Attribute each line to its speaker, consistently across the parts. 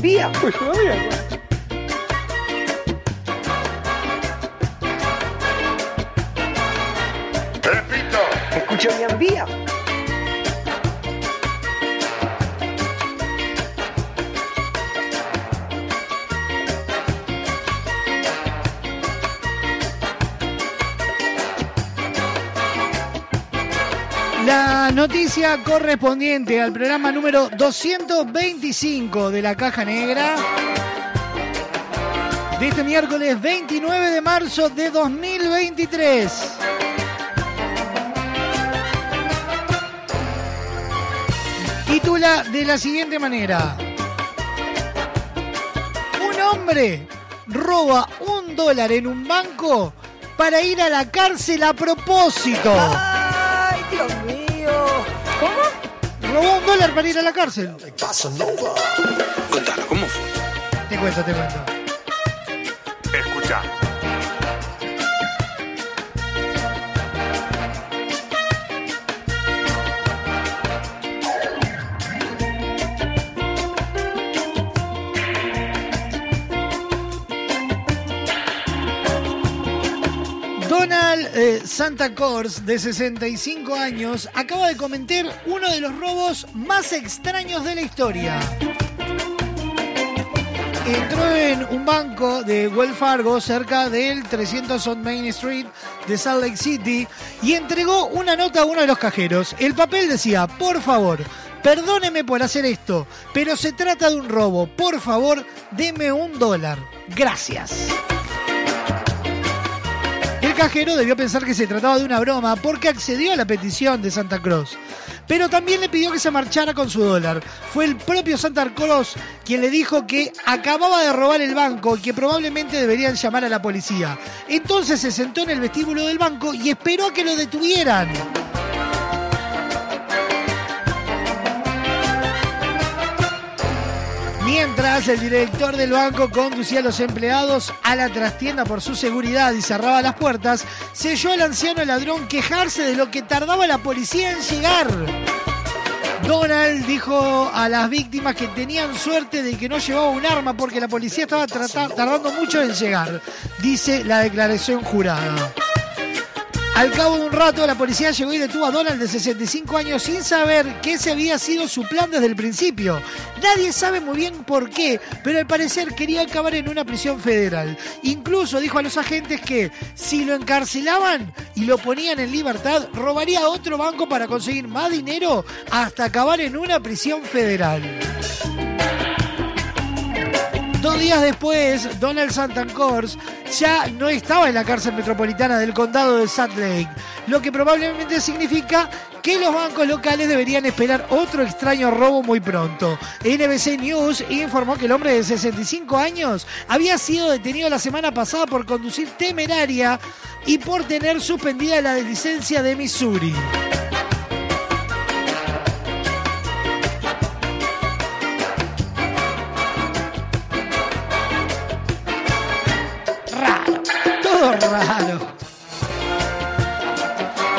Speaker 1: Escucha bien vía.
Speaker 2: Pues todavía. Repito.
Speaker 3: La noticia correspondiente al programa número 225 de la Caja Negra de este miércoles 29 de marzo de 2023. Titula de la siguiente manera. Un hombre roba un dólar en un banco para ir a la cárcel a propósito. Robó un dólar para ir a la cárcel.
Speaker 4: Contalo, ¿cómo fue?
Speaker 3: Te cuento, te cuento.
Speaker 5: Escucha.
Speaker 3: Eh, Santa Claus, de 65 años, acaba de cometer uno de los robos más extraños de la historia. Entró en un banco de Wells Fargo cerca del 300 on Main Street de Salt Lake City y entregó una nota a uno de los cajeros. El papel decía, por favor, perdóneme por hacer esto, pero se trata de un robo. Por favor, deme un dólar. Gracias. Cajero debió pensar que se trataba de una broma porque accedió a la petición de Santa Claus. Pero también le pidió que se marchara con su dólar. Fue el propio Santa Claus quien le dijo que acababa de robar el banco y que probablemente deberían llamar a la policía. Entonces se sentó en el vestíbulo del banco y esperó a que lo detuvieran. Mientras el director del banco conducía a los empleados a la trastienda por su seguridad y cerraba las puertas, se oyó al anciano ladrón quejarse de lo que tardaba la policía en llegar. Donald dijo a las víctimas que tenían suerte de que no llevaba un arma porque la policía estaba tardando mucho en llegar, dice la declaración jurada. Al cabo de un rato, la policía llegó y detuvo a Donald de 65 años sin saber que ese había sido su plan desde el principio. Nadie sabe muy bien por qué, pero al parecer quería acabar en una prisión federal. Incluso dijo a los agentes que si lo encarcelaban y lo ponían en libertad, robaría otro banco para conseguir más dinero hasta acabar en una prisión federal. Dos días después, Donald Santancors ya no estaba en la cárcel metropolitana del condado de Salt Lake, lo que probablemente significa que los bancos locales deberían esperar otro extraño robo muy pronto. NBC News informó que el hombre de 65 años había sido detenido la semana pasada por conducir temeraria y por tener suspendida la licencia de Missouri. Raro.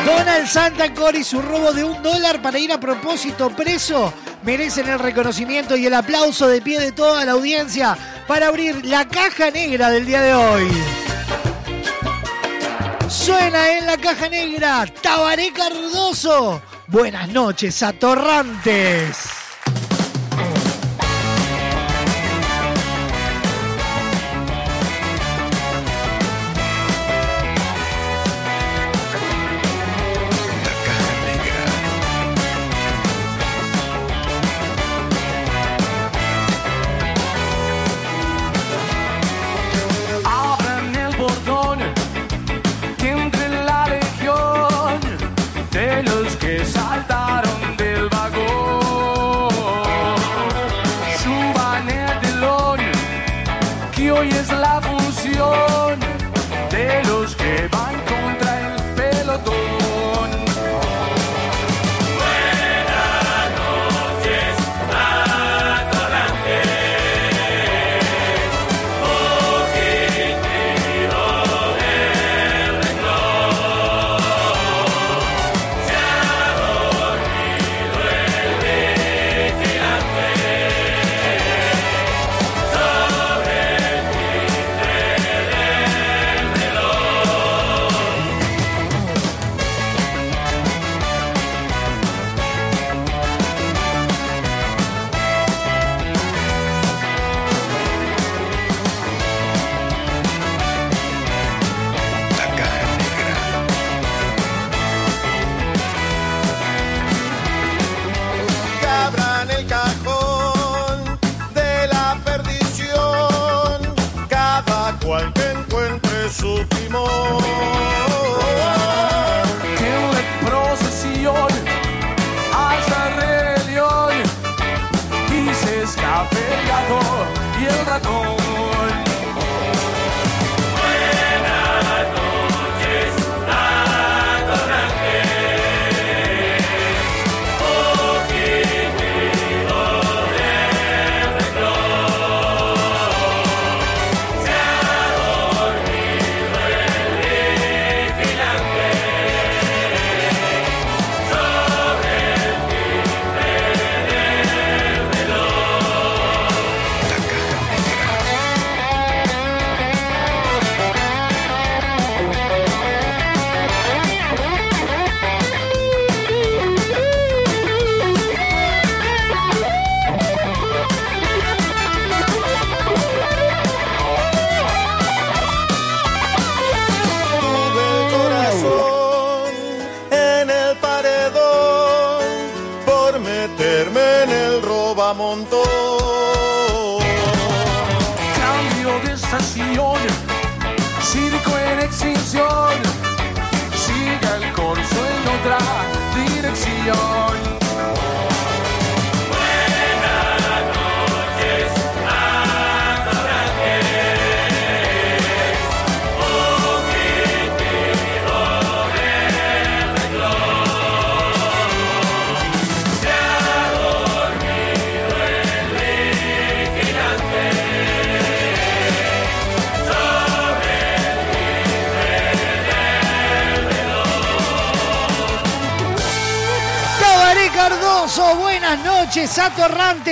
Speaker 3: Donald Santacor y su robo de un dólar para ir a propósito preso merecen el reconocimiento y el aplauso de pie de toda la audiencia para abrir la caja negra del día de hoy. Suena en la caja negra Tabaré Cardoso. Buenas noches, atorrantes.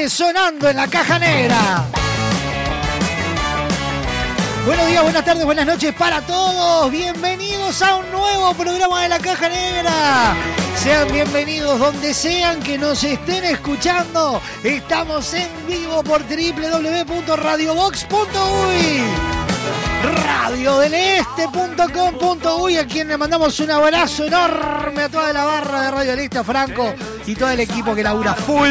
Speaker 3: Sonando en la caja negra. Buenos días, buenas tardes, buenas noches para todos. Bienvenidos a un nuevo programa de la caja negra. Sean bienvenidos donde sean que nos estén escuchando. Estamos en vivo por www.radiobox.uy. Radiodeleste.com.uy a quien le mandamos un abrazo enorme a toda la barra de Radio del Este, a Franco y todo el equipo que labura full.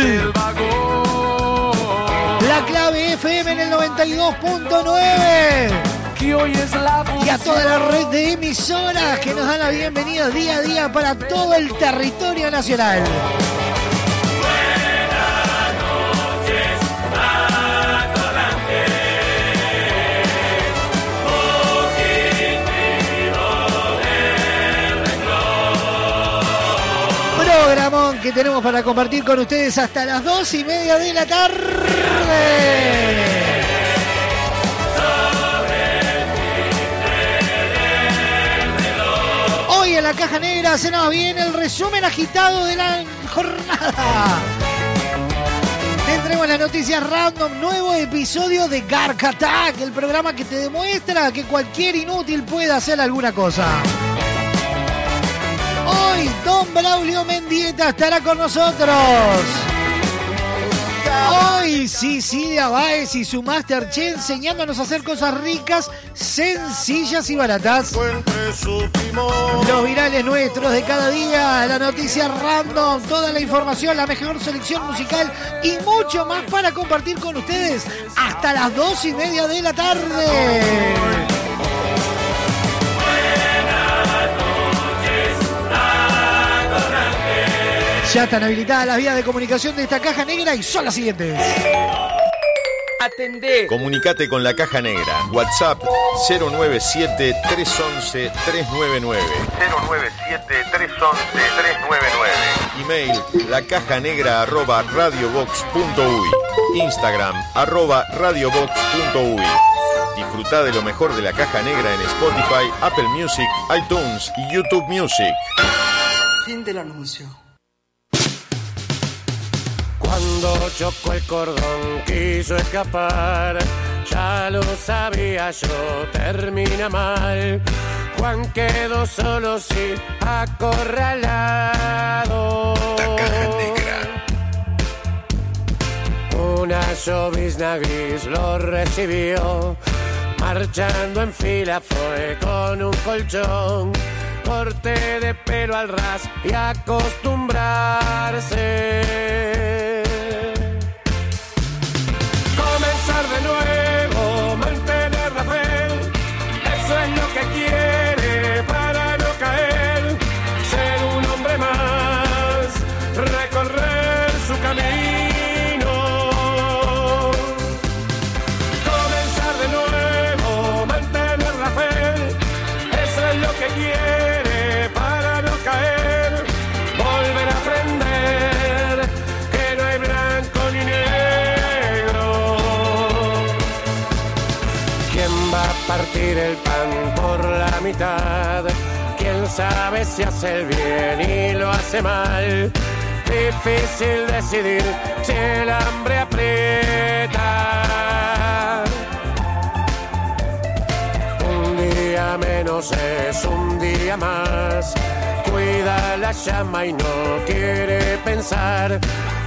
Speaker 3: La clave FM en el 92.9
Speaker 6: Que hoy es la
Speaker 3: y a toda la red de emisoras que nos dan la bienvenida día a día para todo el territorio nacional. Que tenemos para compartir con ustedes hasta las dos y media de la tarde. Hoy en la caja negra se nos viene el resumen agitado de la jornada. Tendremos las noticias random, nuevo episodio de Gark Attack, el programa que te demuestra que cualquier inútil puede hacer alguna cosa. Don Braulio Mendieta estará con nosotros. Hoy Cecilia Báez y su Masterchef enseñándonos a hacer cosas ricas, sencillas y baratas. Los virales nuestros de cada día, la noticia random, toda la información, la mejor selección musical y mucho más para compartir con ustedes hasta las dos y media de la tarde. Ya están habilitadas las vías de comunicación de esta caja negra y son las siguientes.
Speaker 7: Atendé.
Speaker 8: Comunicate con la caja negra. WhatsApp 097 311 399. 097 311 399. Email la caja negra arroba radiobox.uy. Instagram arroba radiobox.uy. Disfruta de lo mejor de la caja negra en Spotify, Apple Music, iTunes y YouTube Music.
Speaker 9: Fin del anuncio.
Speaker 10: Cuando chocó el cordón, quiso escapar. Ya lo sabía yo, termina mal. Juan quedó solo sin acorralado. Una llovizna gris lo recibió. Marchando en fila fue con un colchón. Corte de pelo al ras y acostumbrarse. Comenzar partir el pan por la mitad? ¿Quién sabe si hace el bien y lo hace mal? Difícil decidir si el hambre aprieta. Un día menos es un día más. Cuida la llama y no quiere pensar.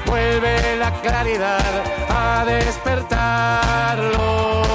Speaker 10: Vuelve la claridad a despertarlo.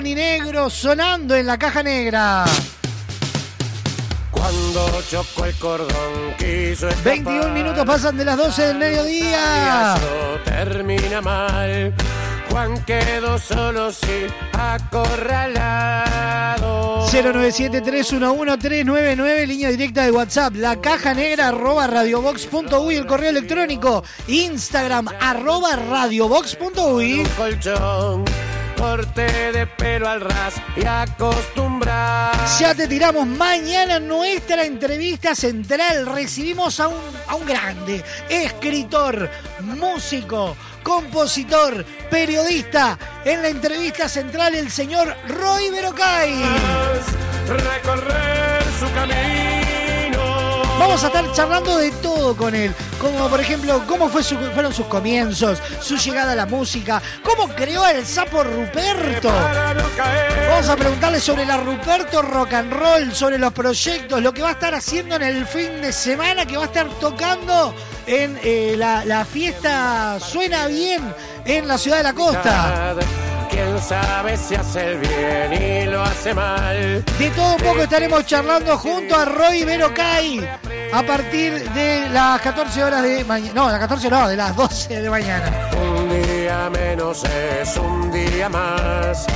Speaker 10: Ni negro,
Speaker 3: sonando en la caja negra.
Speaker 10: Cuando chocó el cordón quiso escapar.
Speaker 3: 21 minutos pasan de las 12 del mediodía.
Speaker 10: Termina mal. Juan quedó solo sin acorralado.
Speaker 3: 097-311-399, línea directa de WhatsApp, la caja negra arroba radiobox.uy, el correo electrónico, Instagram arroba radiobox.uy.
Speaker 10: Colchón, corte de pelo al ras y acostumbrar.
Speaker 3: Ya te tiramos mañana nuestra entrevista central. Recibimos a un, a un grande, escritor, músico, compositor, periodista. En la entrevista central, el señor Roy Berocay.
Speaker 10: Recorrer su camino.
Speaker 3: Vamos a estar charlando de todo con él, como por ejemplo cómo fue su- fueron sus comienzos, su llegada a la música, cómo creó el sapo Ruperto. Vamos a preguntarle sobre la Ruperto Rock and Roll, sobre los proyectos, lo que va a estar haciendo en el fin de semana, que va a estar tocando en eh, la, la fiesta Suena Bien en la ciudad de la costa.
Speaker 10: Quién sabe si hace el bien y lo hace mal.
Speaker 3: De todo un poco estaremos charlando junto a Roy Berocay a partir de las 14 horas de mañana. No, las 14 no, de las 12 de mañana.
Speaker 10: Un día menos es un día más.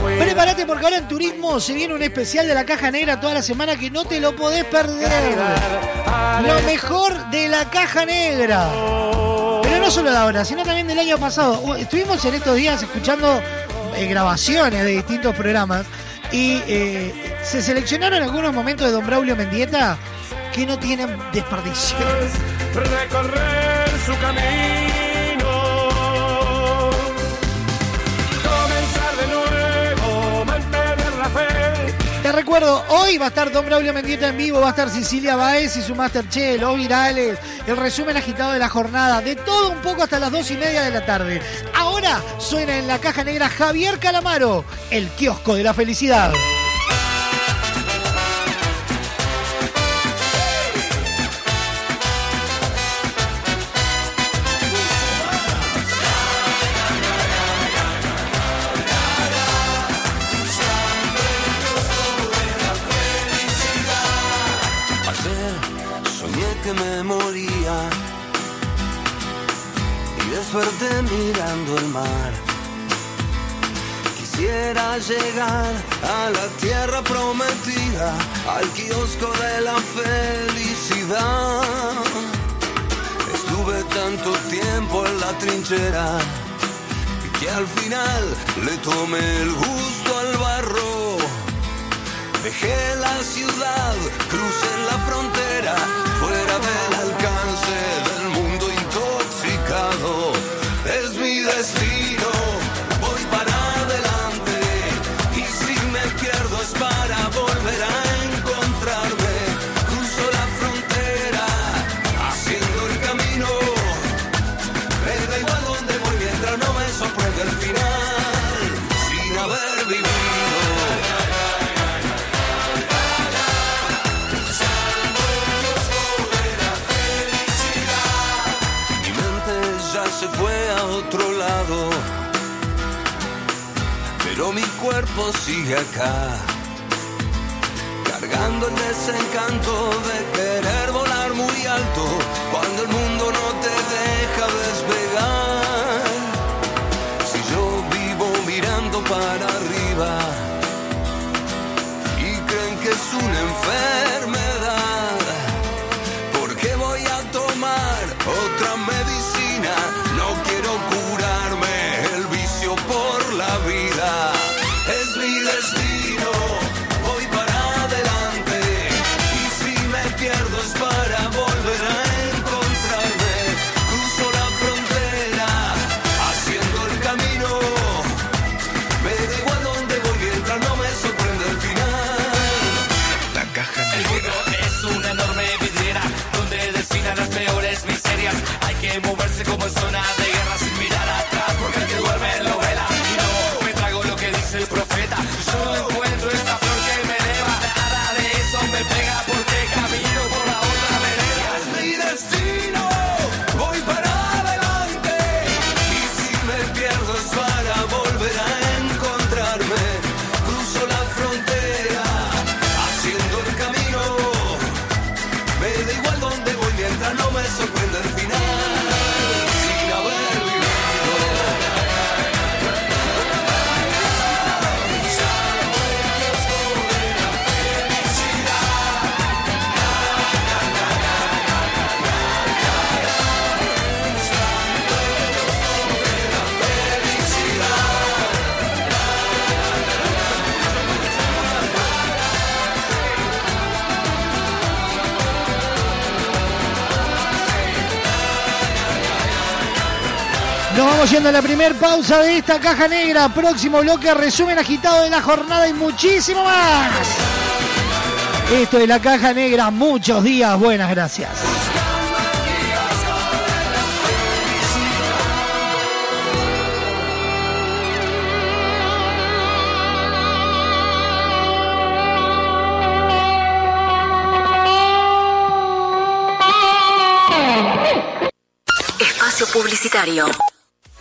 Speaker 10: Cuida-
Speaker 3: Prepárate porque ahora en turismo se viene un especial de la caja negra toda la semana que no te lo podés perder. Lo mejor de la caja negra. Pero no solo de ahora, sino también del año pasado. Estuvimos en estos días escuchando eh, grabaciones de distintos programas y eh, se seleccionaron algunos momentos de Don Braulio Mendieta que no tienen desperdicio.
Speaker 10: recorrer su camino. Comenzar de nuevo, mantener la fe.
Speaker 3: Te recuerdo, hoy va a estar Don Braulio Mendieta en vivo, va a estar Cecilia Baez y su Masterchef, los virales, el resumen agitado de la jornada, de todo un poco hasta las dos y media de la tarde. Ahora suena en la caja negra Javier Calamaro, el kiosco de la felicidad.
Speaker 11: El mar. Quisiera llegar a la tierra prometida, al kiosco de la felicidad. Estuve tanto tiempo en la trinchera que al final le tomé el gusto al barro. Dejé la ciudad, crucé la frontera, fuera del alcance del mundo intoxicado. Es mi mi cuerpo sigue acá, cargando el desencanto de querer volar muy alto cuando el mundo no te deja despegar. Si yo vivo mirando para arriba y creen que es una enfermedad,
Speaker 3: Nos vamos yendo a la primer pausa de esta caja negra. Próximo bloque, resumen agitado de la jornada y muchísimo más. Esto es la caja negra. Muchos días. Buenas gracias.
Speaker 12: Espacio Publicitario.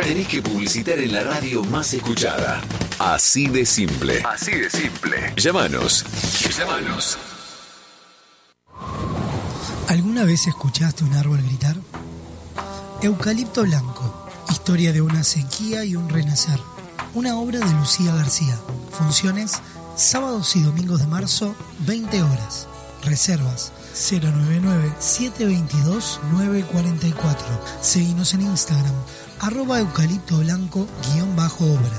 Speaker 4: Tenés que publicitar en la radio más escuchada. Así de simple. Así de simple. Llámanos. Llámanos.
Speaker 13: ¿Alguna vez escuchaste un árbol gritar? Eucalipto Blanco, historia de una sequía y un renacer. Una obra de Lucía García. Funciones sábados y domingos de marzo, 20 horas. Reservas 099-722-944. Seguimos en Instagram, arroba eucalipto blanco guion bajo obra.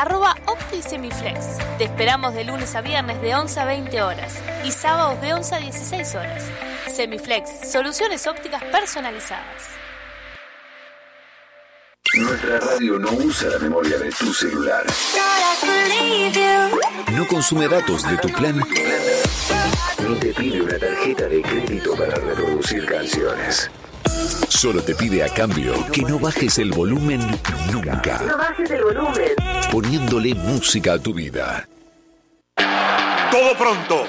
Speaker 14: arroba OptiSemiflex. Te esperamos de lunes a viernes de 11 a 20 horas y sábados de 11 a 16 horas. Semiflex, soluciones ópticas personalizadas.
Speaker 4: Nuestra radio no usa la memoria de tu celular. No consume datos de tu plan. Ni te pide una tarjeta de crédito para reproducir canciones. Solo te pide a cambio que no bajes el volumen nunca.
Speaker 15: No bajes el volumen.
Speaker 4: Poniéndole música a tu vida.
Speaker 5: Todo pronto.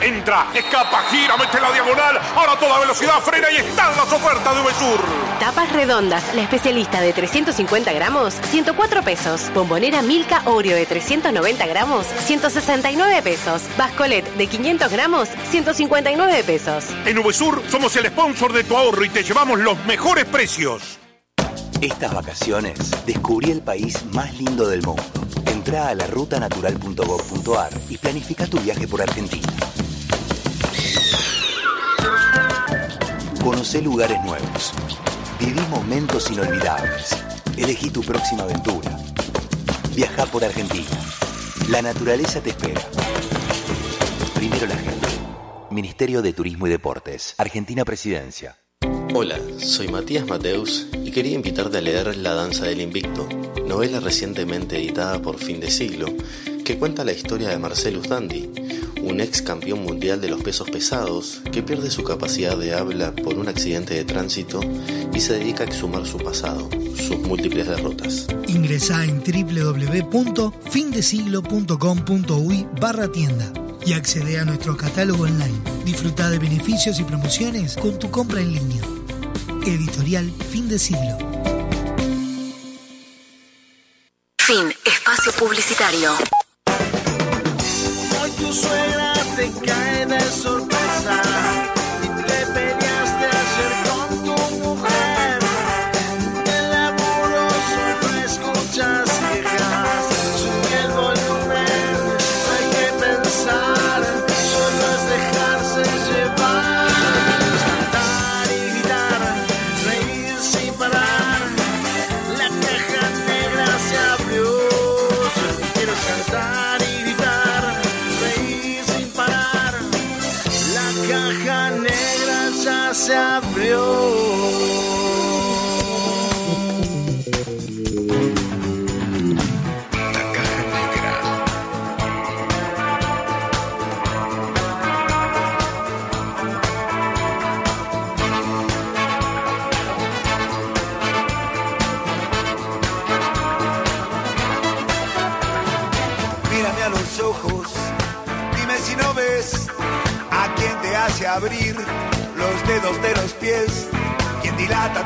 Speaker 5: Entra, escapa, gira, mete la diagonal. Ahora a toda velocidad frena y están las ofertas de VSUR.
Speaker 16: Tapas redondas, la especialista de 350 gramos, 104 pesos. Bombonera Milka Oreo de 390 gramos, 169 pesos. Bascolet de 500 gramos, 159 pesos.
Speaker 5: En VSUR somos el sponsor de tu ahorro y te llevamos los mejores precios.
Speaker 17: Estas vacaciones descubrí el país más lindo del mundo. Entra a la rutanatural.gov.ar y planifica tu viaje por Argentina. Conoce lugares nuevos. Viví momentos inolvidables. Elegí tu próxima aventura. Viaja por Argentina. La naturaleza te espera. Primero la gente. Ministerio de Turismo y Deportes. Argentina Presidencia.
Speaker 12: Hola, soy Matías Mateus y quería invitarte a leer La Danza del Invicto, novela recientemente editada por Fin de Siglo, que cuenta la historia de Marcelus Dandy, un ex campeón mundial de los pesos pesados que pierde su capacidad de habla por un accidente de tránsito y se dedica a exhumar su pasado, sus múltiples derrotas.
Speaker 13: Ingresa en www.findesiglo.com.uy barra tienda y accede a nuestro catálogo online. Disfruta de beneficios y promociones con tu compra en línea. Editorial Fin de Siglo.
Speaker 16: Fin. Espacio publicitario.
Speaker 18: Hoy tu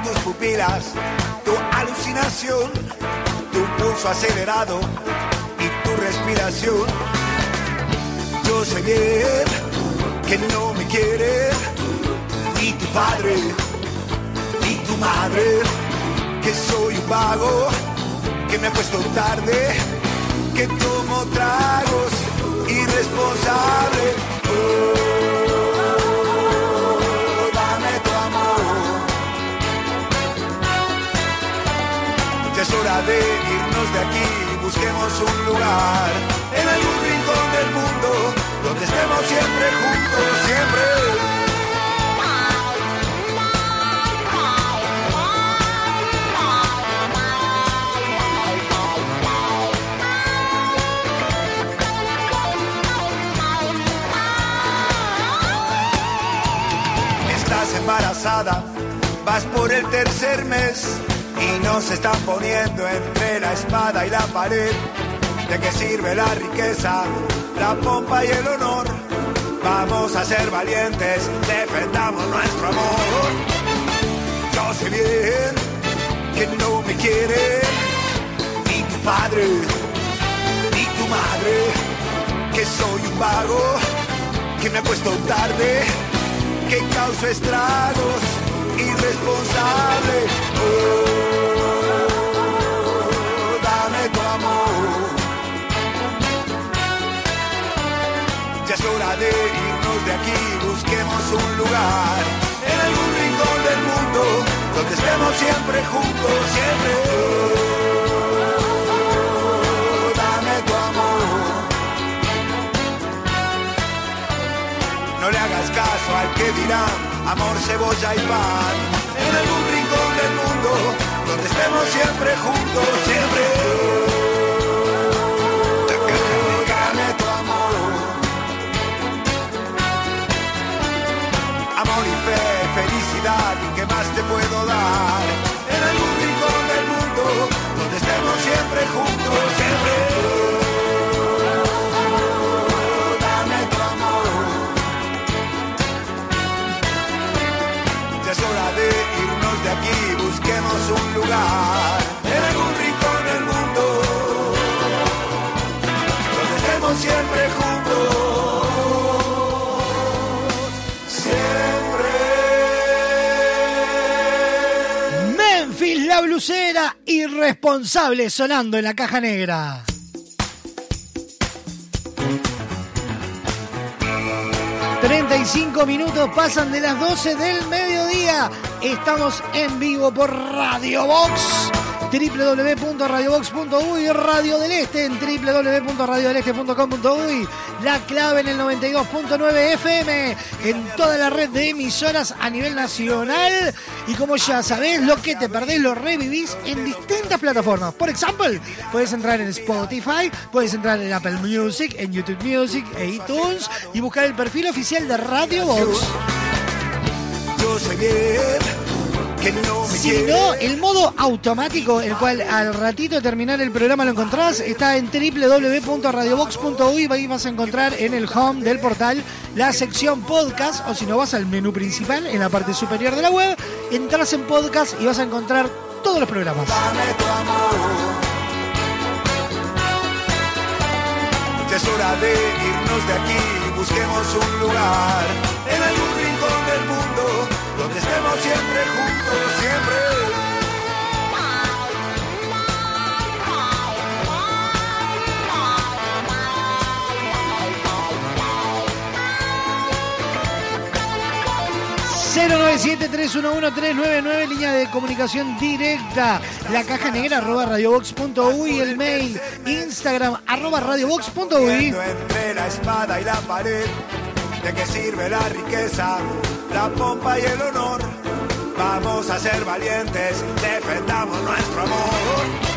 Speaker 19: tus pupilas, tu alucinación, tu pulso acelerado y tu respiración. Yo sé bien que no me quiere ni tu padre ni tu madre, que soy un vago, que me puesto tarde que tomo tragos irresponsable. Hora de irnos de aquí, busquemos un lugar en algún rincón del mundo donde estemos siempre juntos, siempre. Estás embarazada, vas por el tercer mes y nos están poniendo entre la espada y la pared. ¿De qué sirve la riqueza, la pompa y el honor? Vamos a ser valientes, defendamos nuestro amor. Yo sé bien que no me quiere ni tu padre ni tu madre, que soy un vago, que me he puesto tarde que causa estragos irresponsable. Oh, hora de irnos de aquí, busquemos un lugar en algún rincón del mundo donde estemos siempre juntos, siempre. Dame tu amor. No le hagas caso al que dirán amor, cebolla y pan. En algún rincón del mundo donde estemos siempre juntos, siempre. Felicidad, ¿qué más te puedo dar? En algún rincón del mundo donde estemos siempre juntos, siempre. Dame tu. Ya es hora de irnos de aquí, busquemos un lugar
Speaker 3: Blusera, irresponsable sonando en la caja negra. 35 minutos pasan de las 12 del mediodía. Estamos en vivo por Radio Box www.radiobox.uy Radio del Este en www.radiodeleste.com.uy La clave en el 92.9 FM en toda la red de emisoras a nivel nacional y como ya sabés lo que te perdés lo revivís en distintas plataformas. Por ejemplo, puedes entrar en Spotify, puedes entrar en Apple Music, en YouTube Music e iTunes y buscar el perfil oficial de Radio Box.
Speaker 19: Yo bien que no me
Speaker 3: Si
Speaker 19: quiere.
Speaker 3: no, el modo automático, el cual al ratito de terminar el programa lo encontrás, está en www.radiobox.uy. Ahí vas a encontrar en el home del portal la sección podcast, o si no vas al menú principal en la parte superior de la web, entras en podcast y vas a encontrar todos los programas.
Speaker 19: Ya es hora de irnos de aquí, busquemos un lugar en del estemos siempre juntos, siempre.
Speaker 3: nueve línea de comunicación directa. La caja negra arroba radiobox.uy, el mail, Instagram arroba radiobox.uy.
Speaker 19: Entre la espada y la pared, ¿de qué sirve la riqueza, la pompa y el honor? Vamos a ser valientes, defendamos nuestro amor.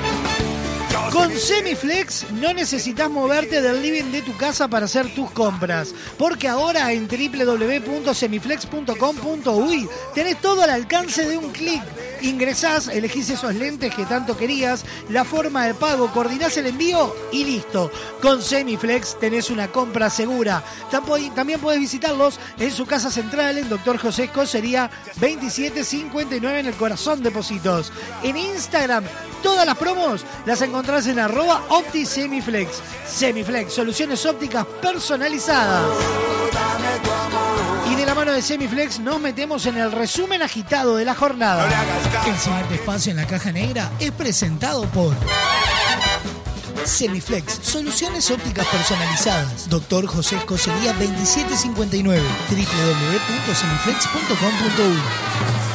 Speaker 3: Con Semiflex no necesitas moverte del living de tu casa para hacer tus compras, porque ahora en www.semiflex.com.uy tenés todo al alcance de un clic. Ingresás, elegís esos lentes que tanto querías, la forma de pago, coordinás el envío y listo. Con Semiflex tenés una compra segura. También podés visitarlos en su casa central en Doctor José sería 2759 en el corazón de Positos. En Instagram, todas las promos las encontrás en arroba OptiSemiflex. Semiflex, soluciones ópticas personalizadas. Y de la mano de Semiflex nos metemos en el resumen agitado de la jornada.
Speaker 13: El siguiente espacio en la caja negra es presentado por Semiflex, soluciones ópticas personalizadas. Doctor José Escocería 2759, www.semiflex.com.uy.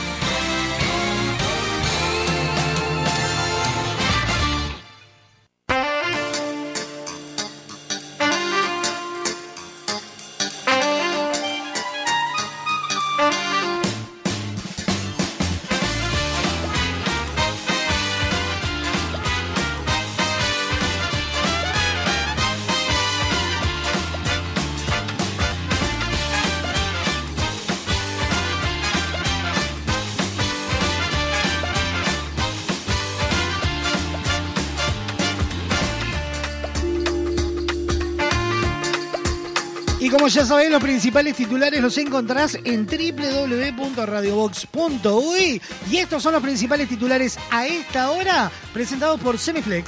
Speaker 3: Ya los principales titulares los encontrás en www.radiobox.uy. Y estos son los principales titulares a esta hora, presentados por Semiflex.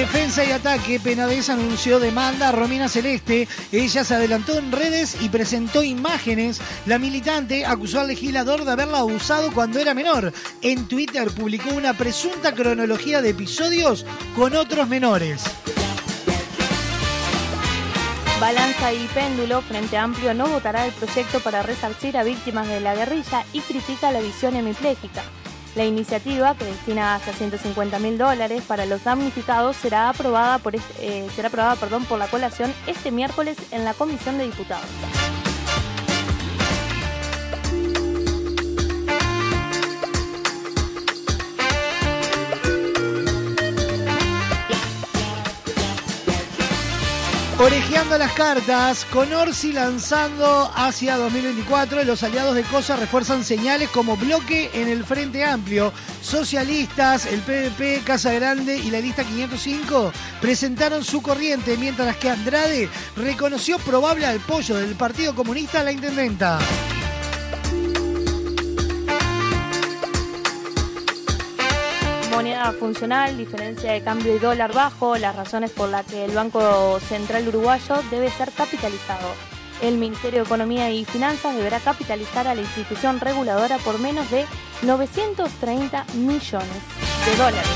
Speaker 3: Defensa y ataque, Penades anunció demanda a Romina Celeste. Ella se adelantó en redes y presentó imágenes. La militante acusó al legislador de haberla abusado cuando era menor. En Twitter publicó una presunta cronología de episodios con otros menores.
Speaker 14: Balanza y Péndulo, Frente Amplio no votará el proyecto para resarcir a víctimas de la guerrilla y critica la visión hemipléjica. La iniciativa, que destina hasta 150 mil dólares para los damnificados, será aprobada, por, este- eh, será aprobada perdón, por la colación este miércoles en la Comisión de Diputados.
Speaker 3: Orejeando las cartas, con Orsi lanzando hacia 2024, los aliados de Cosa refuerzan señales como bloque en el Frente Amplio. Socialistas, el PVP, Casa Grande y la lista 505 presentaron su corriente, mientras que Andrade reconoció probable apoyo del Partido Comunista a la intendenta.
Speaker 20: Funcional, diferencia de cambio y dólar bajo, las razones por las que el Banco Central Uruguayo debe ser capitalizado. El Ministerio de Economía y Finanzas deberá capitalizar a la institución reguladora por menos de 930 millones de dólares.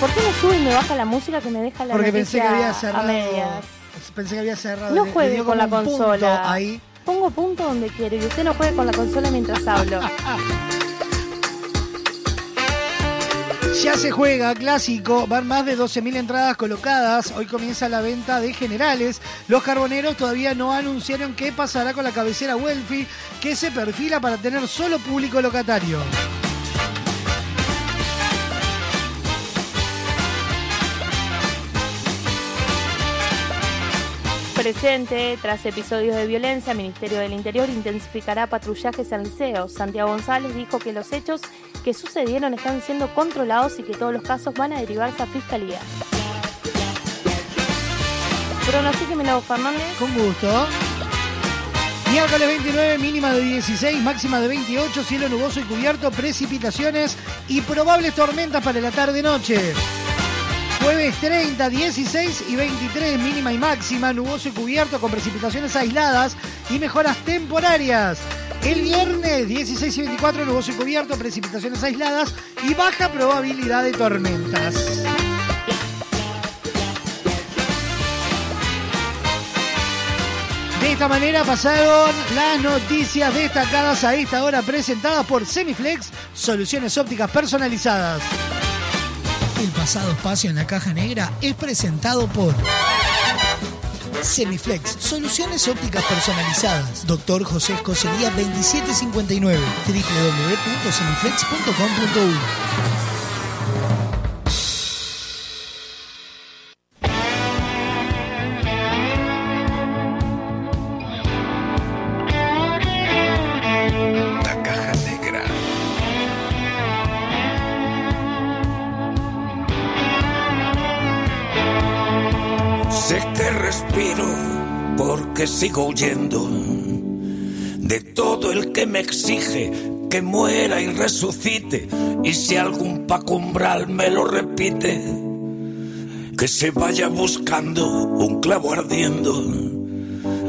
Speaker 20: ¿Por qué me sube y me baja la música que me deja la
Speaker 3: Porque pensé que había
Speaker 20: a
Speaker 3: cerrado.
Speaker 20: medias?
Speaker 3: Pensé que había cerrado.
Speaker 20: No juegue con la consola.
Speaker 3: Ahí.
Speaker 20: Pongo punto donde quiero y usted no juegue con la consola mientras hablo.
Speaker 3: Ya se juega, clásico, van más de 12.000 entradas colocadas, hoy comienza la venta de generales, los carboneros todavía no anunciaron qué pasará con la cabecera Welfi, que se perfila para tener solo público locatario.
Speaker 20: Presente, tras episodios de violencia, el Ministerio del Interior intensificará patrullajes en liceos. Santiago González dijo que los hechos que sucedieron están siendo controlados y que todos los casos van a derivarse a Fiscalía. Pronostíquemelo, Fernández.
Speaker 3: Con gusto. Miércoles 29, mínima de 16, máxima de 28, cielo nuboso y cubierto, precipitaciones y probables tormentas para la tarde-noche. Jueves 30, 16 y 23, mínima y máxima, nuboso y cubierto con precipitaciones aisladas y mejoras temporarias. El viernes 16 y 24, nuboso y cubierto, precipitaciones aisladas y baja probabilidad de tormentas. De esta manera pasaron las noticias destacadas a esta hora presentadas por Semiflex, soluciones ópticas personalizadas.
Speaker 13: El pasado espacio en la caja negra es presentado por Semiflex, soluciones ópticas personalizadas. Doctor José Escocería 2759, www.semiflex.com.uy.
Speaker 21: porque sigo huyendo de todo el que me exige que muera y resucite. Y si algún pacumbral me lo repite, que se vaya buscando un clavo ardiendo.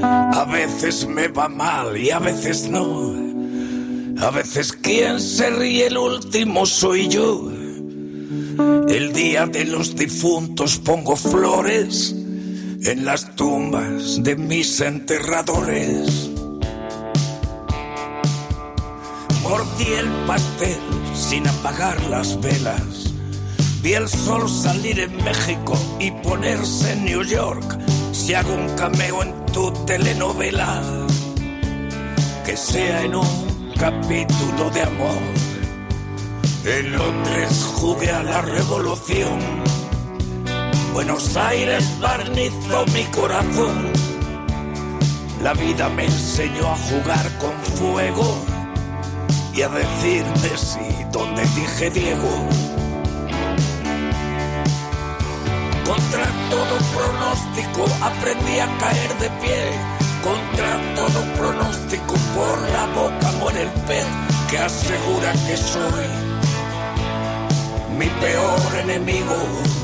Speaker 21: A veces me va mal y a veces no. A veces quien se ríe el último soy yo. El día de los difuntos pongo flores en las tumbas de mis enterradores. Mordí el pastel sin apagar las velas. Vi el sol salir en México y ponerse en New York. Si hago un cameo en tu telenovela, que sea en un capítulo de amor. En Londres jugué a la revolución. Buenos Aires barnizó mi corazón. La vida me enseñó a jugar con fuego y a decir Messi donde dije Diego. Contra todo pronóstico aprendí a caer de pie. Contra todo pronóstico por la boca muere el pez que asegura que soy mi peor enemigo.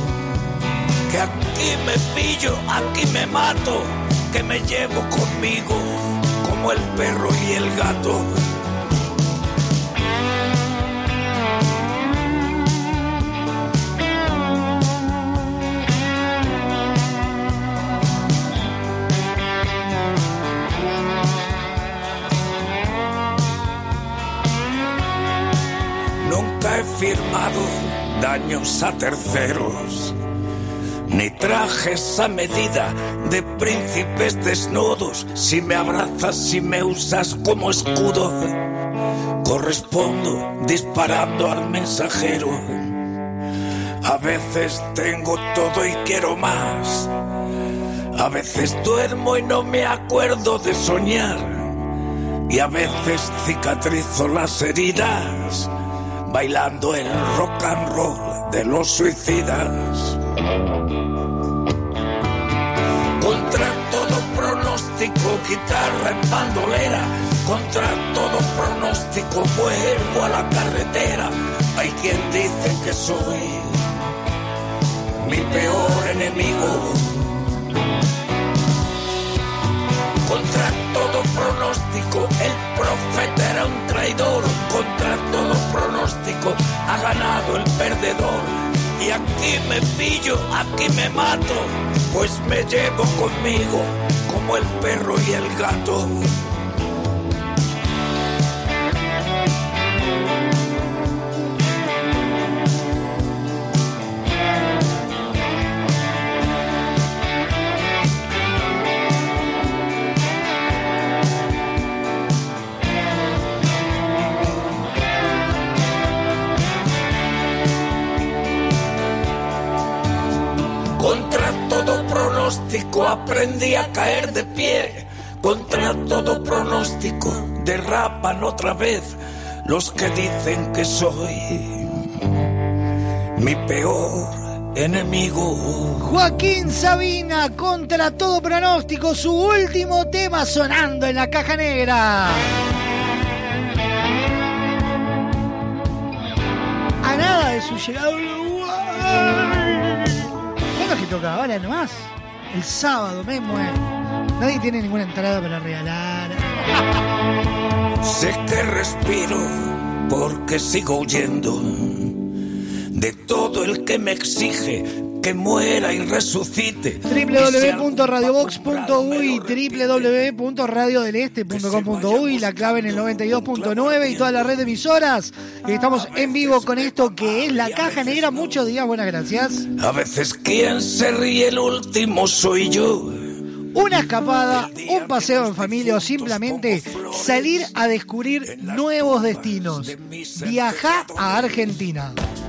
Speaker 21: Que aquí me pillo, aquí me mato, que me llevo conmigo como el perro y el gato. Nunca he firmado daños a terceros, ni trajes a medida de príncipes desnudos. Si me abrazas, si me usas como escudo, correspondo disparando al mensajero. A veces tengo todo y quiero más. A veces duermo y no me acuerdo de soñar. Y a veces cicatrizo las heridas bailando el rock and roll de los suicidas. Contra todo pronóstico, guitarra en bandolera, contra todo pronóstico vuelvo a la carretera. Hay quien dice que soy mi peor enemigo. Contra todo pronóstico, el profeta era un traidor. Contra todo pronóstico, ha ganado el perdedor. Y aquí me pillo, aquí me mato, pues me llevo conmigo como el perro y el gato. Aprendí a caer de pie. Contra todo pronóstico derrapan otra vez los que dicen que soy mi peor enemigo.
Speaker 3: Joaquín Sabina contra todo pronóstico, su último tema sonando en la caja negra. A nada de su llegada. ¿Cuándo es que toca? Ahora nomás. El sábado mismo, eh. Nadie tiene ninguna entrada para regalar.
Speaker 21: Sé que respiro porque sigo huyendo de todo el que me exige que muera y resucite.
Speaker 3: www.radiobox.uy, www.radiodeleste.com.uy, la clave en el 92.9 y toda la red de emisoras. Estamos en vivo con esto que es la caja negra. Muchos días, buenas gracias.
Speaker 21: A veces quien se ríe el último soy yo.
Speaker 3: Una escapada, un paseo en familia o simplemente salir a descubrir nuevos destinos. Viaja a Argentina.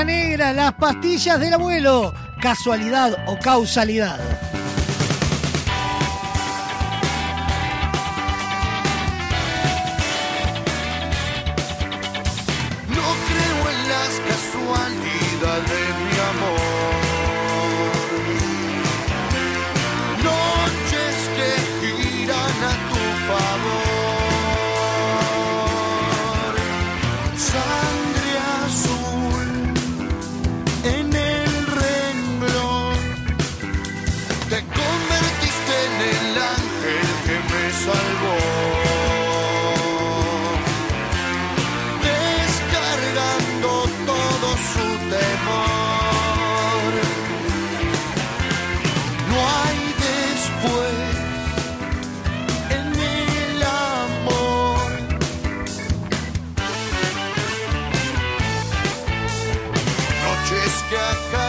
Speaker 22: Negra
Speaker 3: las pastillas del abuelo. Casualidad o causalidad.
Speaker 23: Que acarician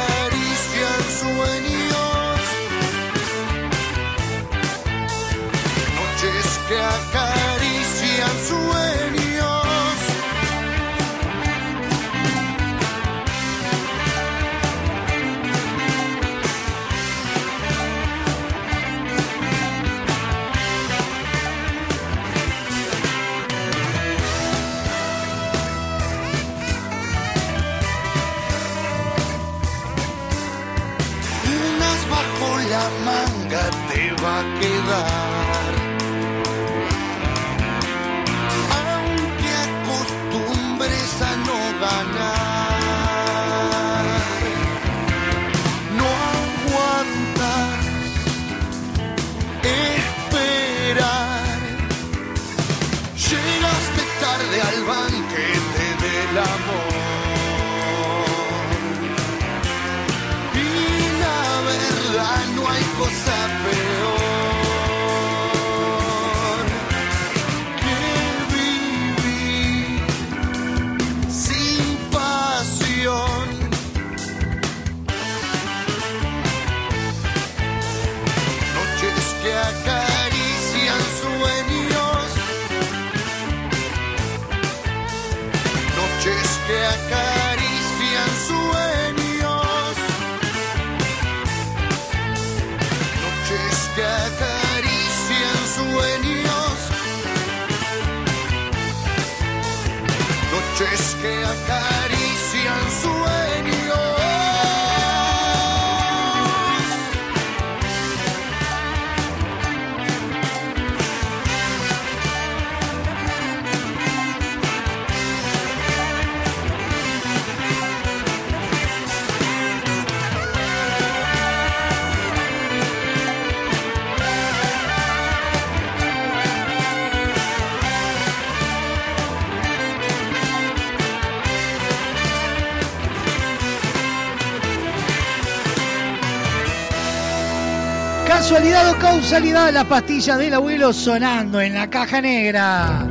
Speaker 21: salida las pastillas del abuelo sonando en la caja negra.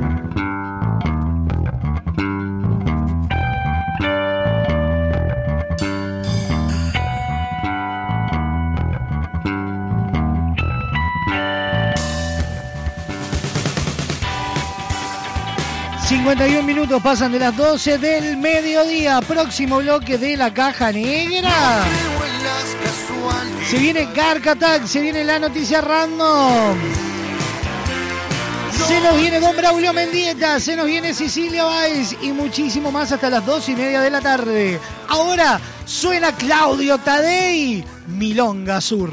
Speaker 21: ...51 minutos pasan de las 12 del mediodía... ...próximo bloque de la Caja Negra... Se viene Garcatac, se viene la noticia random. Se nos viene Don Braulio Mendieta, se nos viene Cecilia Báez y muchísimo más hasta las dos y media de la tarde. Ahora suena Claudio Tadei, Milonga Sur.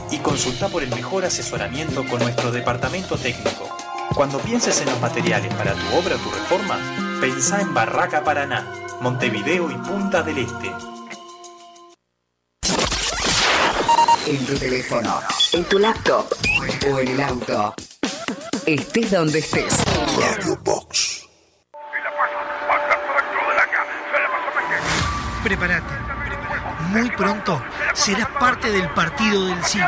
Speaker 24: y consulta por el mejor asesoramiento con nuestro departamento técnico. Cuando pienses en los materiales para tu obra o tu reforma, pensá en Barraca Paraná, Montevideo y Punta del Este.
Speaker 25: En tu teléfono, en tu laptop o en el auto. Estés donde estés. Radio Box.
Speaker 13: Prepárate. Muy pronto serás parte del partido del siglo.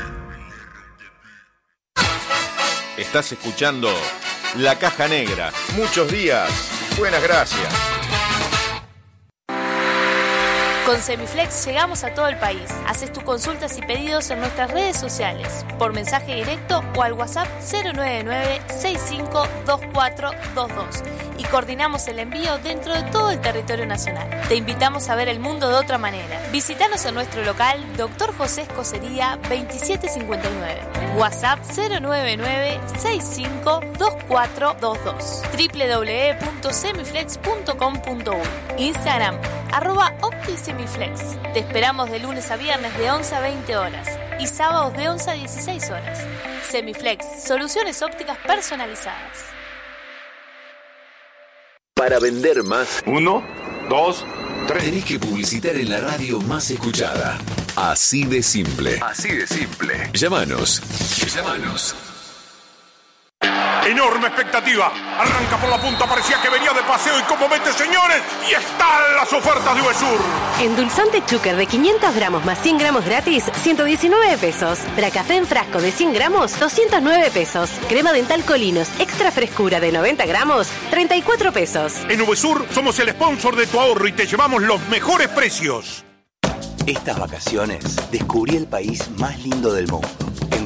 Speaker 8: Estás escuchando La Caja Negra. Muchos días. Buenas gracias.
Speaker 14: Con Semiflex llegamos a todo el país. Haces tus consultas y pedidos en nuestras redes sociales, por mensaje directo o al WhatsApp 099-652422 y coordinamos el envío dentro de todo el territorio nacional. Te invitamos a ver el mundo de otra manera. Visítanos en nuestro local Dr. José Escocería 2759. WhatsApp 099-652422 www.semiflex.com.uy Instagram arroba OptiSemiflex. Te esperamos de lunes a viernes de 11 a 20 horas y sábados de 11 a 16 horas. Semiflex, soluciones ópticas personalizadas.
Speaker 4: Para vender más.
Speaker 5: Uno, dos,
Speaker 4: tres. Tenés que publicitar en la radio más escuchada. Así de simple. Así de simple. Llámanos. Llámanos.
Speaker 5: Enorme expectativa. Arranca por la punta, parecía que venía de paseo y como mete, señores, y están las ofertas de Uvesur.
Speaker 16: Endulzante Chucker de 500 gramos más 100 gramos gratis, 119 pesos. Bracafé en frasco de 100 gramos, 209 pesos. Crema dental Colinos, extra frescura de 90 gramos, 34 pesos.
Speaker 5: En Uvesur somos el sponsor de tu ahorro y te llevamos los mejores precios.
Speaker 17: Estas vacaciones descubrí el país más lindo del mundo.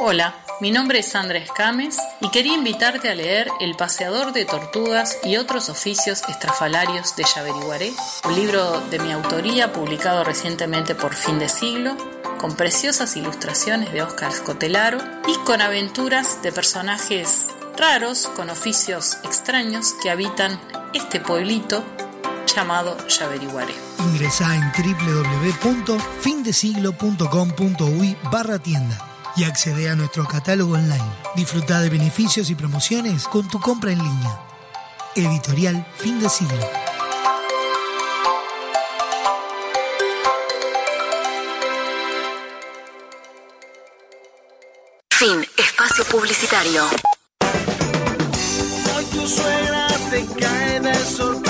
Speaker 26: Hola, mi nombre es Sandra Escames y quería invitarte a leer El paseador de tortugas y otros oficios estrafalarios de Yaveriguaré, un libro de mi autoría publicado recientemente por Fin de Siglo, con preciosas ilustraciones de Óscar Scotelaro y con aventuras de personajes raros con oficios extraños que habitan este pueblito llamado Yaveriguaré.
Speaker 13: Ingresá en www.findesiglo.com.uy barra tienda y accede a nuestro catálogo online. Disfruta de beneficios y promociones con tu compra en línea. Editorial Fin de Siglo.
Speaker 16: Fin. Espacio publicitario.
Speaker 18: Hoy tu suegra te cae de sorpresa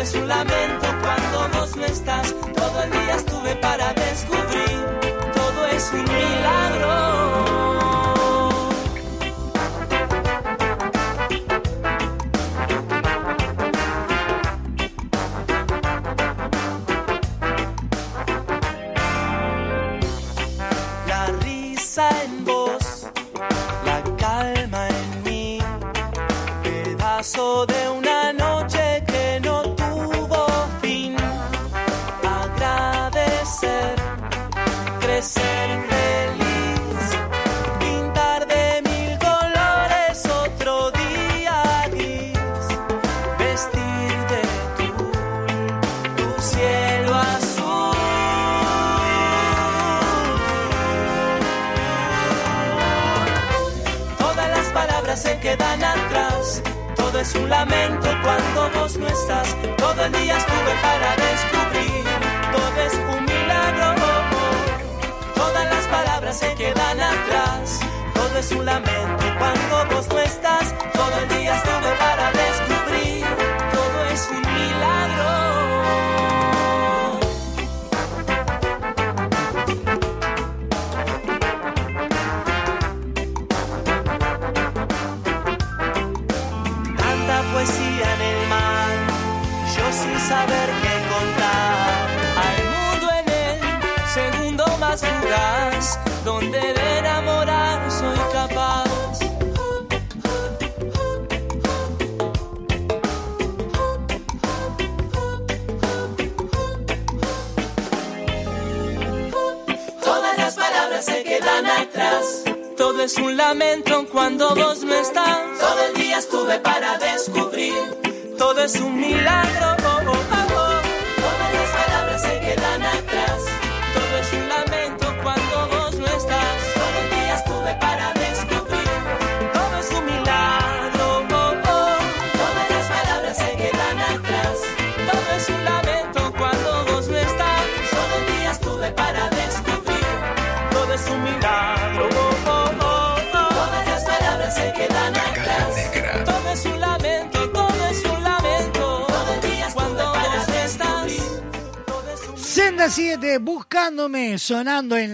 Speaker 18: es
Speaker 27: un lamento cuando vos no estás. Todo el día estuve para descubrir. Lamento cuando vos no estás. Todo el día estuve para descubrir. Todo es un milagro. Todas las palabras se quedan atrás. Todo es un lamento cuando vos no estás. Todo el día estuve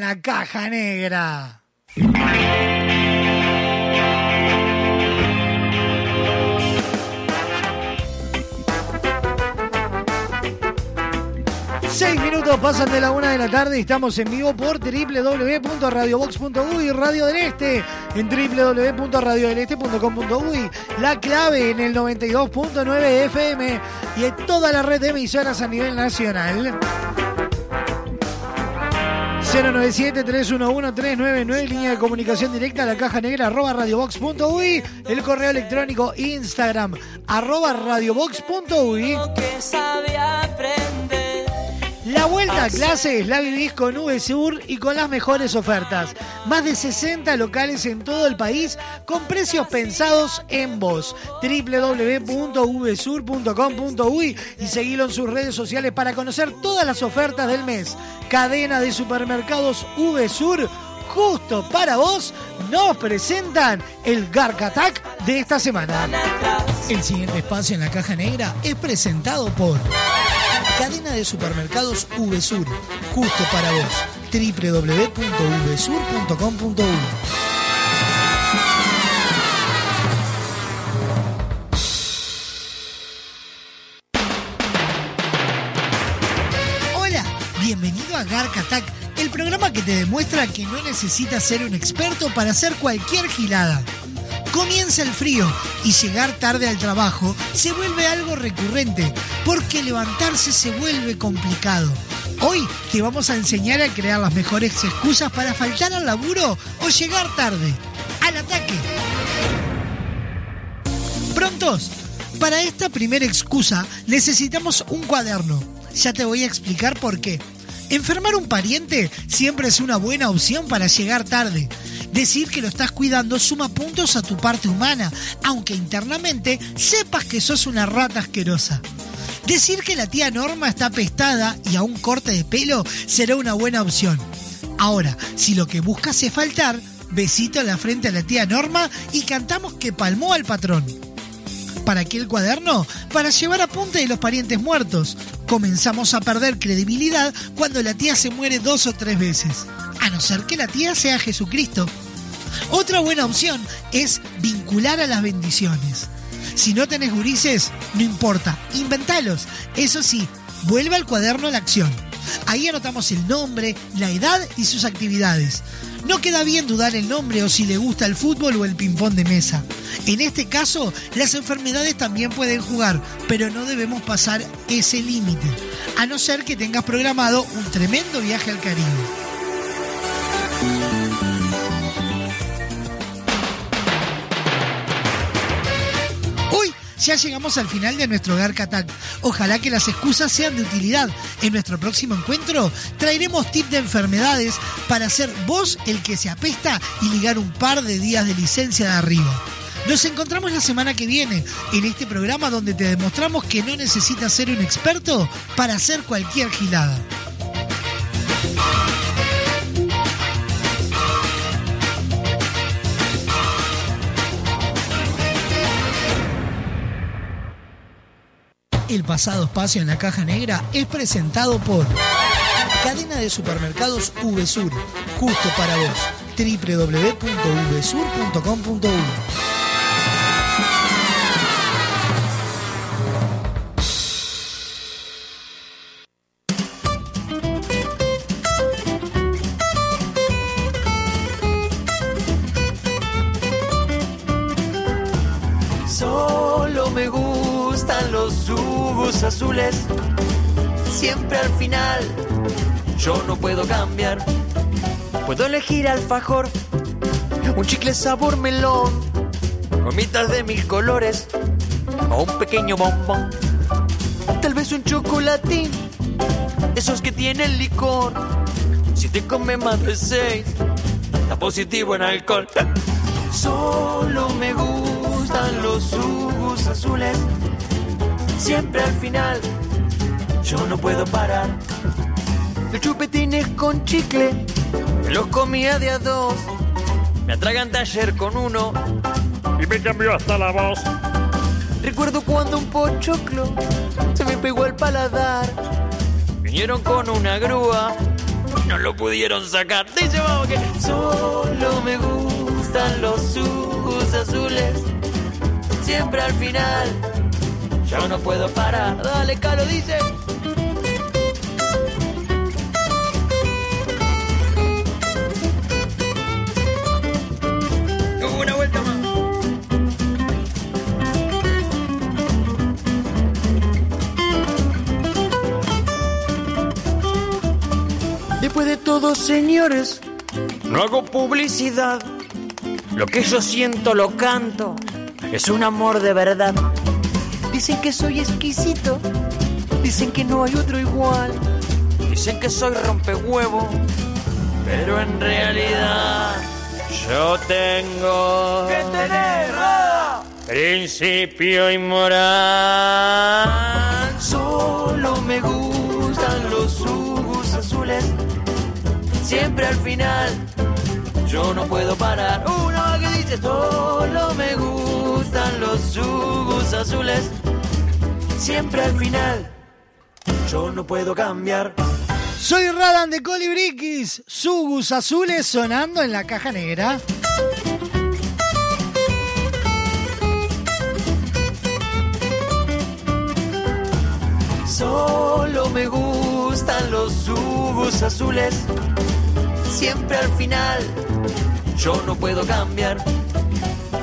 Speaker 3: la caja negra. Seis minutos pasan de la una de la tarde y estamos en vivo por www.radiobox.uy, Radio del Este, en www.radiodeleste.com.uy, la clave en el 92.9 FM y en toda la red de emisoras a nivel nacional. 097-311-399, línea de comunicación directa a la caja negra, arroba radiobox.uy, el correo electrónico Instagram, arroba radiobox.uy. La vuelta a clases la vivís con VSUR y con las mejores ofertas. Más de 60 locales en todo el país con precios pensados en vos. www.vsur.com.uy y seguilo en sus redes sociales para conocer todas las ofertas del mes. Cadena de supermercados VSUR, justo para vos, nos presentan el Gark Attack de esta semana.
Speaker 13: El siguiente espacio en la caja negra es presentado por Cadena de Supermercados VSUR, justo para vos. www.vsur.com.uy te demuestra que no necesitas ser un experto para hacer cualquier gilada. Comienza el frío y llegar tarde al trabajo se vuelve algo recurrente porque levantarse se vuelve complicado. Hoy te vamos a enseñar a crear las mejores excusas para faltar al laburo o llegar tarde. ¡Al ataque! ¿Prontos? Para esta primera excusa necesitamos un cuaderno. Ya te voy a explicar por qué. Enfermar un pariente siempre es una buena opción para llegar tarde. Decir que lo estás cuidando suma puntos a tu parte humana, aunque internamente sepas que sos una rata asquerosa. Decir que la tía Norma está pestada y a un corte de pelo será una buena opción. Ahora, si lo que buscas es faltar, besito en la frente a la tía Norma y cantamos que palmó al patrón. ¿Para qué el cuaderno? Para llevar apunte de los parientes muertos. Comenzamos a perder credibilidad cuando la tía se muere dos o tres veces. A no ser que la tía sea Jesucristo. Otra buena opción es vincular a las bendiciones. Si no tenés gurises, no importa, inventalos. Eso sí, vuelve al cuaderno a la acción. Ahí anotamos el nombre, la edad y sus actividades. No queda bien dudar el nombre o si le gusta el fútbol o el ping-pong de mesa. En este caso, las enfermedades también pueden jugar, pero no debemos pasar ese límite, a no ser que tengas programado un tremendo viaje al Caribe. Ya llegamos al final de nuestro Hogar Catac. Ojalá que las excusas sean de utilidad. En nuestro próximo encuentro traeremos tips de enfermedades para ser vos el que se apesta y ligar un par de días de licencia de arriba. Nos encontramos la semana que viene en este programa donde te demostramos que no necesitas ser un experto para hacer cualquier gilada. El pasado espacio en la caja negra es presentado por Cadena de Supermercados VSUR, justo para vos, www.vsur.com.uy.
Speaker 18: yo no puedo cambiar. Puedo elegir alfajor, un chicle sabor melón, gomitas de mil colores o un pequeño bombón. Tal vez un chocolatín, esos que tienen licor. Si te come más de seis, está positivo en alcohol. Solo me gustan los jugos azules. Siempre al final, yo no puedo parar. Los chupetines con chicle, me los comía de a dos. Me atraganté ayer con uno y me cambió hasta la voz. Recuerdo cuando un pochoclo se me pegó al paladar. Vinieron con una grúa, no lo pudieron sacar. Dice vamos que solo me gustan los jugos azules. Siempre al final, yo no puedo parar. Dale, Calo, dice. Todo, señores, no hago publicidad. Lo que yo siento lo canto. Es un amor de verdad. Dicen que soy exquisito. Dicen que no hay otro igual. Dicen que soy rompehuevo. Pero en realidad yo tengo que tener principio y moral. Solo me gustan los. Siempre al final yo no puedo parar. Uno que dice solo me gustan los jugos azules. Siempre al final yo no puedo cambiar.
Speaker 13: Soy Radan de Colibriquis, Sugus azules sonando en la caja negra.
Speaker 18: Solo me gustan los jugos azules. Siempre al final yo no puedo cambiar.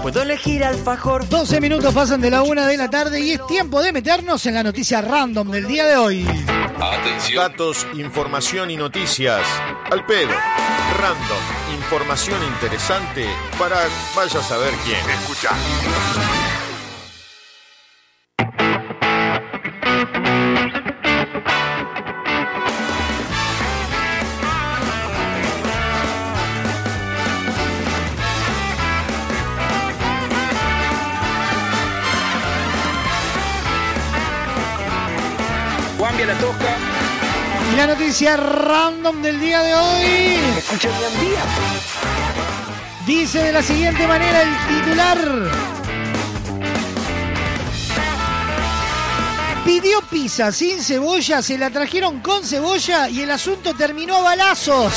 Speaker 18: Puedo elegir alfajor.
Speaker 13: 12 minutos pasan de la una de la tarde y es tiempo de meternos en la noticia random del día de hoy.
Speaker 8: Atención. Datos, información y noticias. Al pedo. Random. Información interesante para vaya a saber quién. Escucha.
Speaker 13: random del día de hoy. Dice de la siguiente manera el titular.
Speaker 3: Pidió pizza sin cebolla, se la trajeron con cebolla y el asunto terminó a balazos.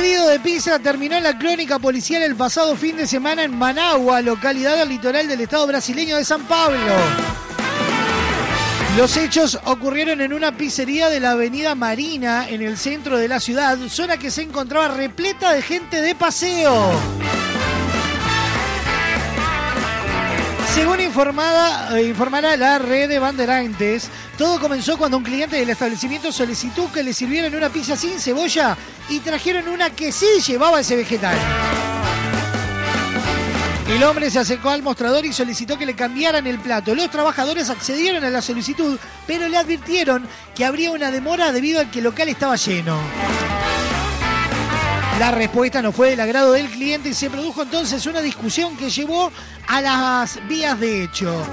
Speaker 3: Pedido de pizza terminó en la crónica policial el pasado fin de semana en Managua, localidad del litoral del estado brasileño de San Pablo. Los hechos ocurrieron en una pizzería de la avenida Marina, en el centro de la ciudad, zona que se encontraba repleta de gente de paseo. Según informada, eh, informará la red de banderantes, todo comenzó cuando un cliente del establecimiento solicitó que le sirvieran una pizza sin cebolla y trajeron una que sí llevaba ese vegetal. El hombre se acercó al mostrador y solicitó que le cambiaran el plato. Los trabajadores accedieron a la solicitud, pero le advirtieron que habría una demora debido a que el local estaba lleno. La respuesta no fue del agrado del cliente y se produjo entonces una discusión que llevó a las vías de hecho.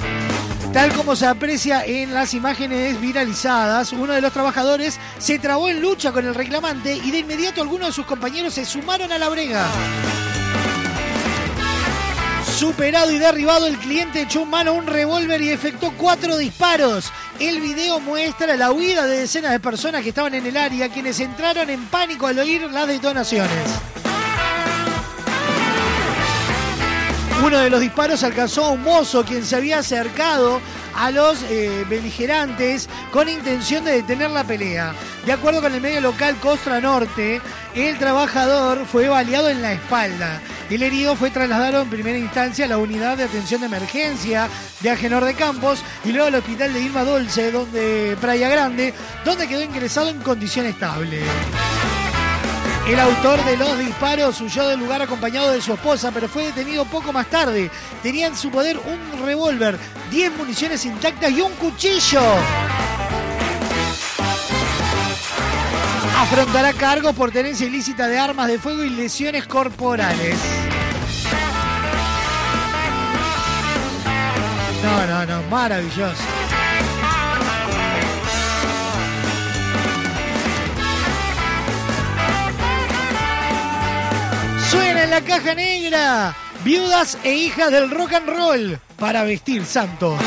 Speaker 3: Tal como se aprecia en las imágenes viralizadas, uno de los trabajadores se trabó en lucha con el reclamante y de inmediato algunos de sus compañeros se sumaron a la brega. Superado y derribado, el cliente echó mano a un revólver y efectuó cuatro disparos. El video muestra la huida de decenas de personas que estaban en el área, quienes entraron en pánico al oír las detonaciones. Uno de los disparos alcanzó a un mozo quien se había acercado a los eh, beligerantes con intención de detener la pelea. De acuerdo con el medio local Costra Norte, el trabajador fue baleado en la espalda. El herido fue trasladado en primera instancia a la unidad de atención de emergencia de Agenor de Campos y luego al hospital de Irma Dolce, donde Praia Grande, donde quedó ingresado en condición estable. El autor de los disparos huyó del lugar acompañado de su esposa, pero fue detenido poco más tarde. Tenía en su poder un revólver, 10 municiones intactas y un cuchillo. Afrontará cargos por tenencia ilícita de armas de fuego y lesiones corporales. No, no, no, maravilloso. Suena en la caja negra. Viudas e hijas del rock and roll para vestir santos.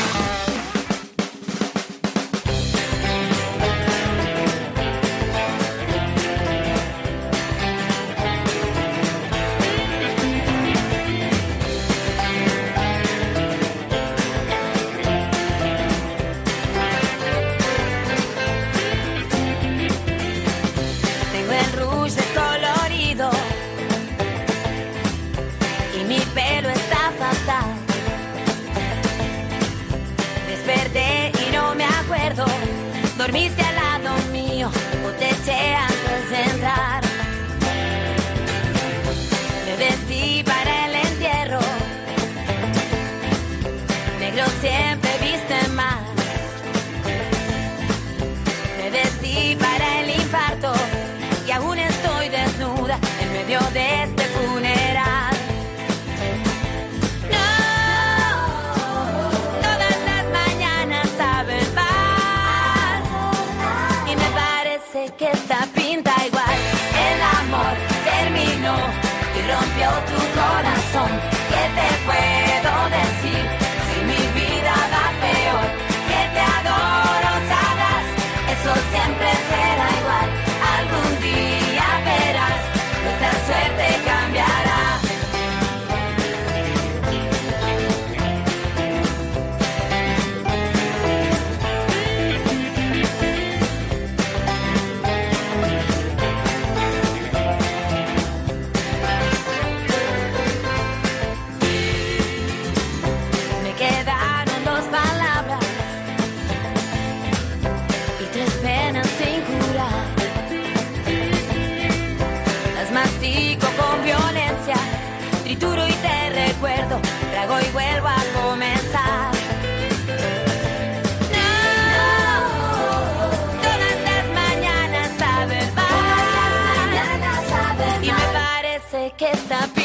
Speaker 28: Parece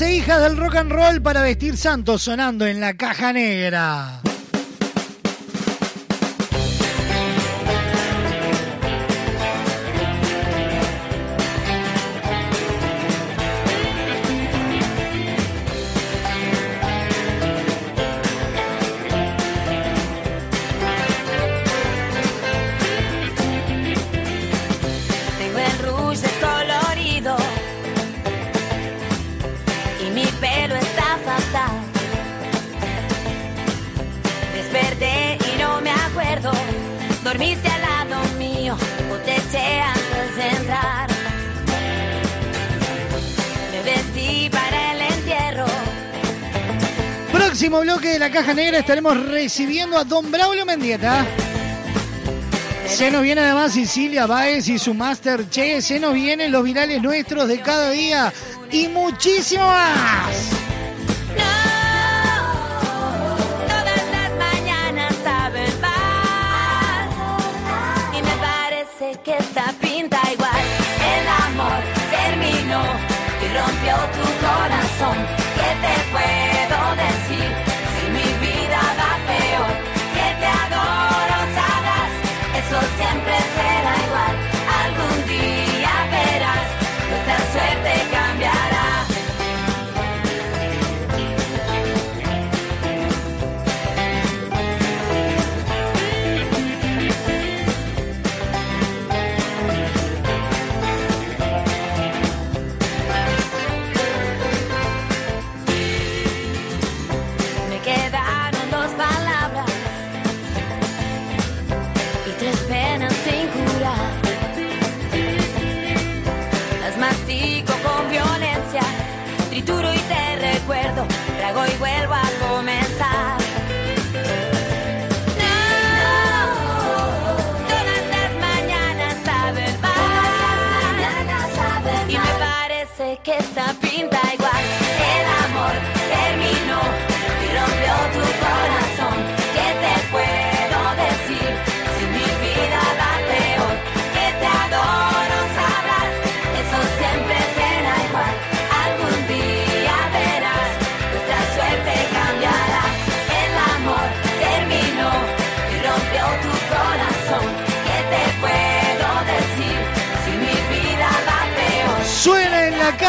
Speaker 28: hijas e hijas del rock and roll para vestir santos sonando en la caja negra. Caja negra estaremos recibiendo a Don Braulio Mendieta. Se nos viene además Sicilia Baez y su Master Che. Se nos vienen los virales nuestros de cada día y muchísimo más.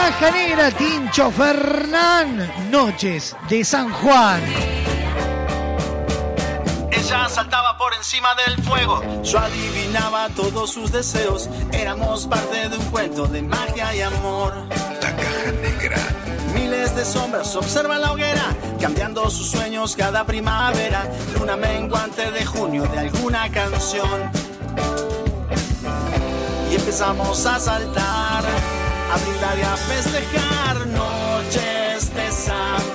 Speaker 28: Caja negra Tincho Fernán. Noches de San Juan.
Speaker 18: Ella saltaba por encima del fuego, yo adivinaba todos sus deseos. Éramos parte de un cuento de magia y amor.
Speaker 4: La caja negra.
Speaker 18: Miles de sombras observan la hoguera, cambiando sus sueños cada primavera. Luna menguante de junio de alguna canción. Y empezamos a saltar, a brindar y a festejar noches de San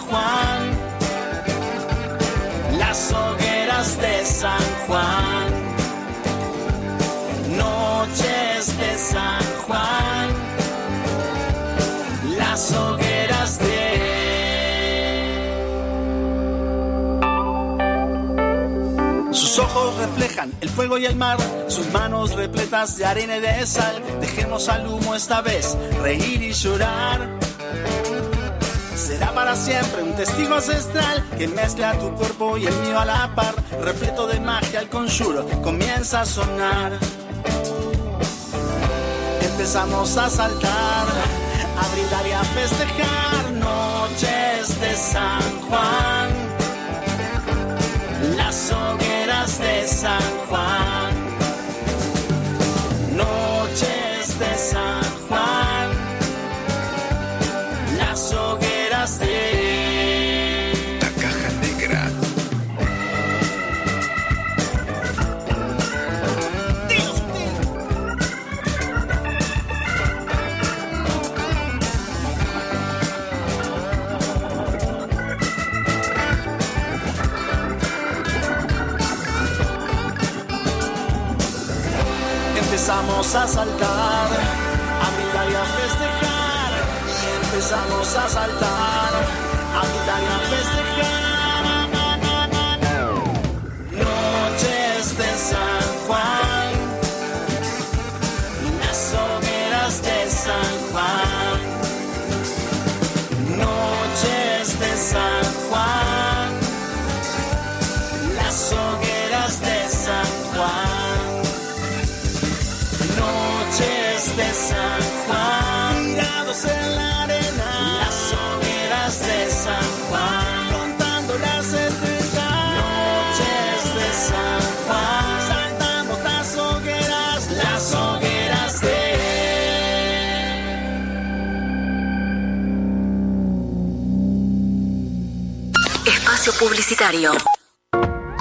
Speaker 18: ojos reflejan el fuego y el mar, sus manos repletas de arena y de sal. Dejemos al humo esta vez reír y llorar. Será para siempre un testigo ancestral que mezcla tu cuerpo y el mío a la par. Repleto de magia, el conjuro comienza a sonar. Empezamos a saltar, a brindar y a festejar noches de San Juan. Las hogueras de San Juan. Noches A saltar, a brindar
Speaker 4: y a festejar.
Speaker 18: Empezamos a saltar, de San Juan, tirados en la arena, las hogueras de San Juan, contando las estrellas, noches de San Juan, saltamos las hogueras, las hogueras de...
Speaker 25: Espacio Publicitario.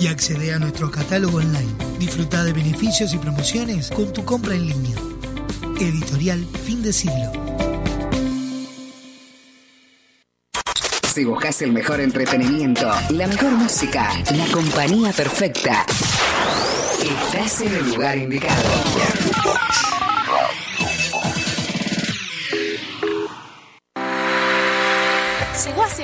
Speaker 13: y accede a nuestro catálogo online. Disfruta de beneficios y promociones con tu compra en línea. Editorial Fin de Siglo.
Speaker 25: Si buscas el mejor entretenimiento, la mejor música, la compañía perfecta, estás en el lugar indicado.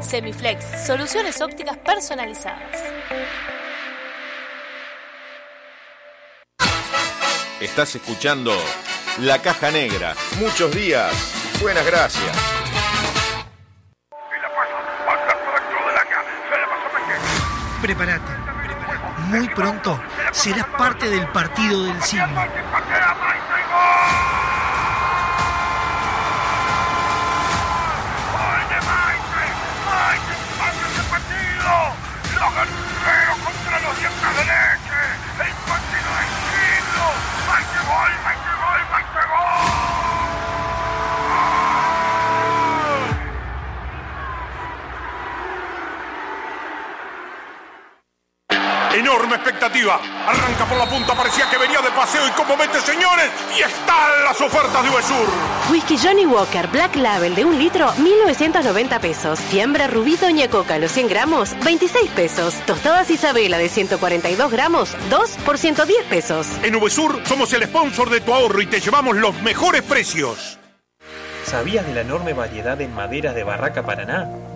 Speaker 14: Semiflex, soluciones ópticas personalizadas.
Speaker 8: Estás escuchando La Caja Negra. Muchos días. Buenas gracias.
Speaker 13: Prepárate. Muy pronto serás parte del partido del siglo.
Speaker 5: Arranca por la punta, parecía que venía de paseo y como mete señores. Y están las ofertas de Uvesur.
Speaker 16: Whisky Johnny Walker Black Label de un litro, 1990 pesos. Fiambre Rubí Doña Coca, los 100 gramos, 26 pesos. Tostadas Isabela de 142 gramos, 2 por 110 pesos.
Speaker 5: En Uvesur somos el sponsor de tu ahorro y te llevamos los mejores precios.
Speaker 24: ¿Sabías de la enorme variedad en maderas de Barraca Paraná?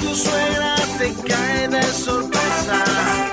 Speaker 18: Tu suegra te cae de sorpresa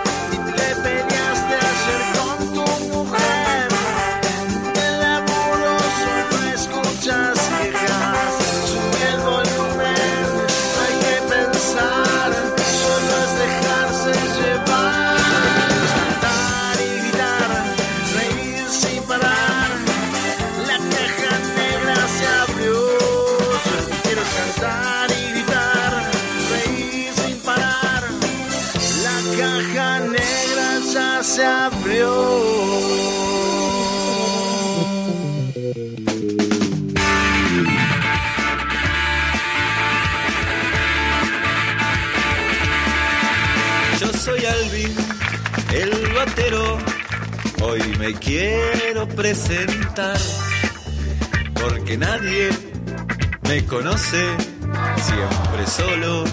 Speaker 29: me quiero presentar porque nadie me conoce. Siempre solo,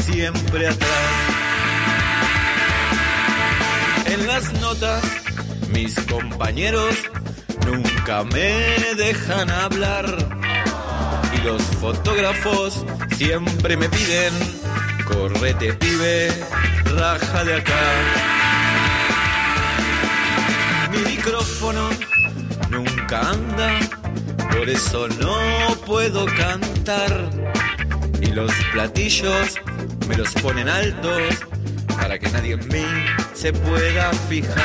Speaker 29: siempre atrás. En las notas, mis compañeros nunca me dejan hablar. Y los fotógrafos siempre me piden, correte pibe, raja de acá. Mi micrófono nunca anda, por eso no puedo cantar. Y los platillos me los ponen altos para que nadie en mí se pueda fijar.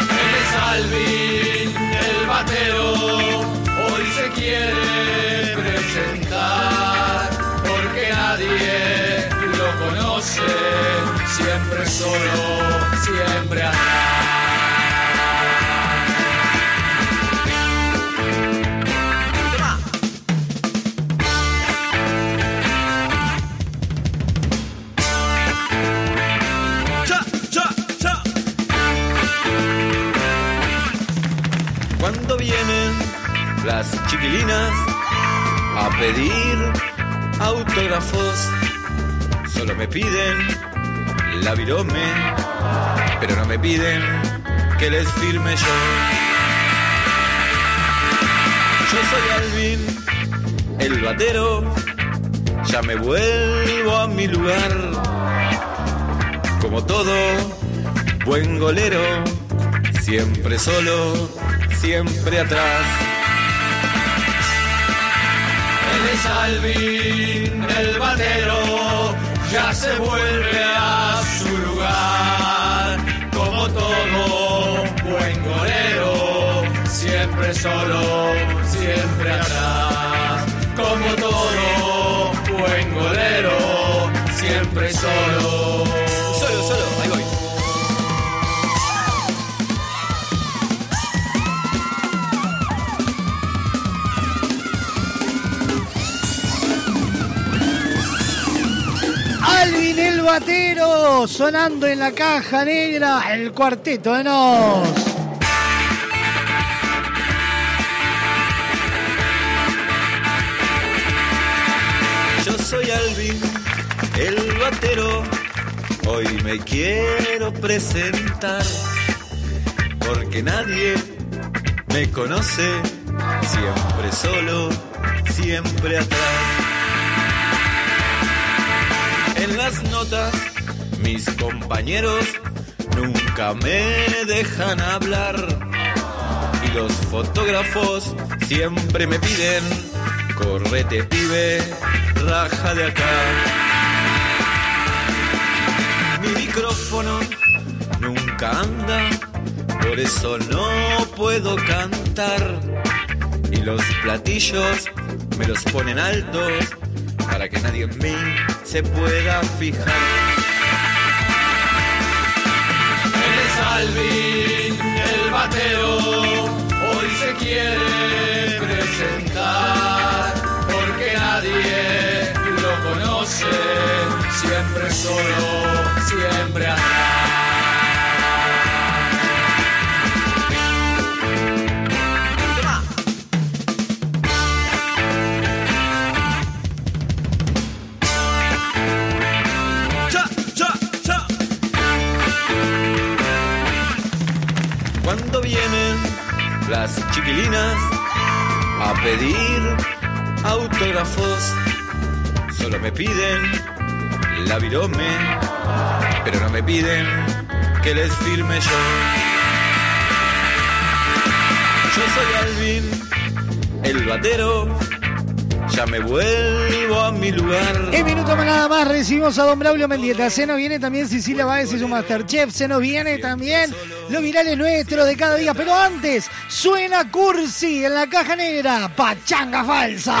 Speaker 30: Él es Alvin, el batero, hoy se quiere presentar, porque nadie lo conoce, siempre solo, siempre atrás.
Speaker 29: Cuando vienen las chiquilinas a pedir autógrafos, solo me piden la virome, pero no me piden que les firme yo. Yo soy Alvin, el batero, ya me vuelvo a mi lugar como todo buen golero, siempre solo, siempre atrás.
Speaker 30: Él es Alvin, el batero, ya se vuelve a su lugar. Como todo buen golero, siempre solo, siempre atrás. Como todo buen golero, siempre solo.
Speaker 29: Solo, solo, ahí voy.
Speaker 3: Alvin el batero sonando en la caja negra, el cuarteto de Nos.
Speaker 29: Yo soy Alvin, el batero. Hoy me quiero presentar porque nadie me conoce. Siempre solo, siempre atrás. Las notas, mis compañeros nunca me dejan hablar. Y los fotógrafos siempre me piden, correte pibe, raja de acá. Mi micrófono nunca anda, por eso no puedo cantar. Y los platillos me los ponen altos que nadie en mí se pueda fijar.
Speaker 30: Él es Alvin, el batero, hoy se quiere presentar, porque nadie lo conoce, siempre solo, siempre atrás.
Speaker 29: Las chiquilinas a pedir autógrafos, solo me piden la virome, pero no me piden que les firme yo. Yo soy Alvin, el batero, ya me vuelvo a mi lugar.
Speaker 3: En minuto más nada más recibimos a don Braulio Mendieta. Se nos viene también Cecilia Báez y su Masterchef. Se nos viene también los virales nuestros de cada día. Pero antes, suena Cursi en la caja negra. Pachanga falsa.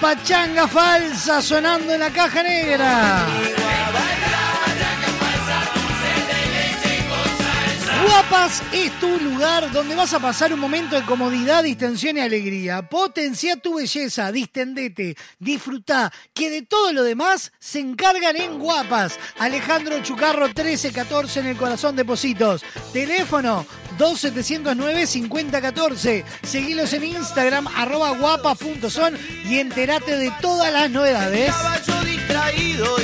Speaker 18: Pachanga falsa
Speaker 3: sonando en la caja negra. Guapas es tu lugar donde vas a pasar un momento de comodidad, distensión y alegría. Potencia tu belleza, distendete, disfruta, que de todo lo demás se encargan en Guapas. Alejandro Chucarro 1314 en el corazón de Positos. Teléfono 2709-5014. Seguilos en Instagram, arroba guapas.son y entérate de todas las novedades.
Speaker 18: Yo distraído.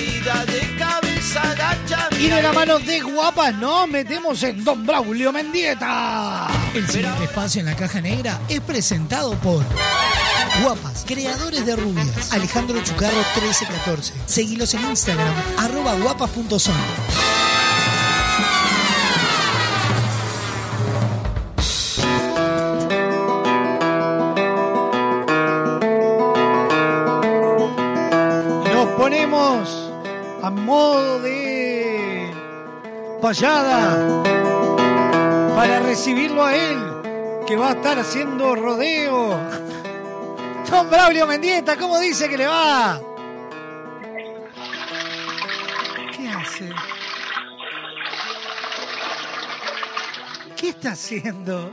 Speaker 18: Y de
Speaker 3: la mano de guapas nos metemos en Don Braulio Mendieta.
Speaker 13: El siguiente espacio en la caja negra es presentado por Guapas, creadores de rubias. Alejandro Chucarro 1314. Seguilos en Instagram, arroba guapas.son.
Speaker 3: para recibirlo a él, que va a estar haciendo rodeo. Don Braulio Mendieta, ¿cómo dice que le va? ¿Qué hace? ¿Qué está haciendo?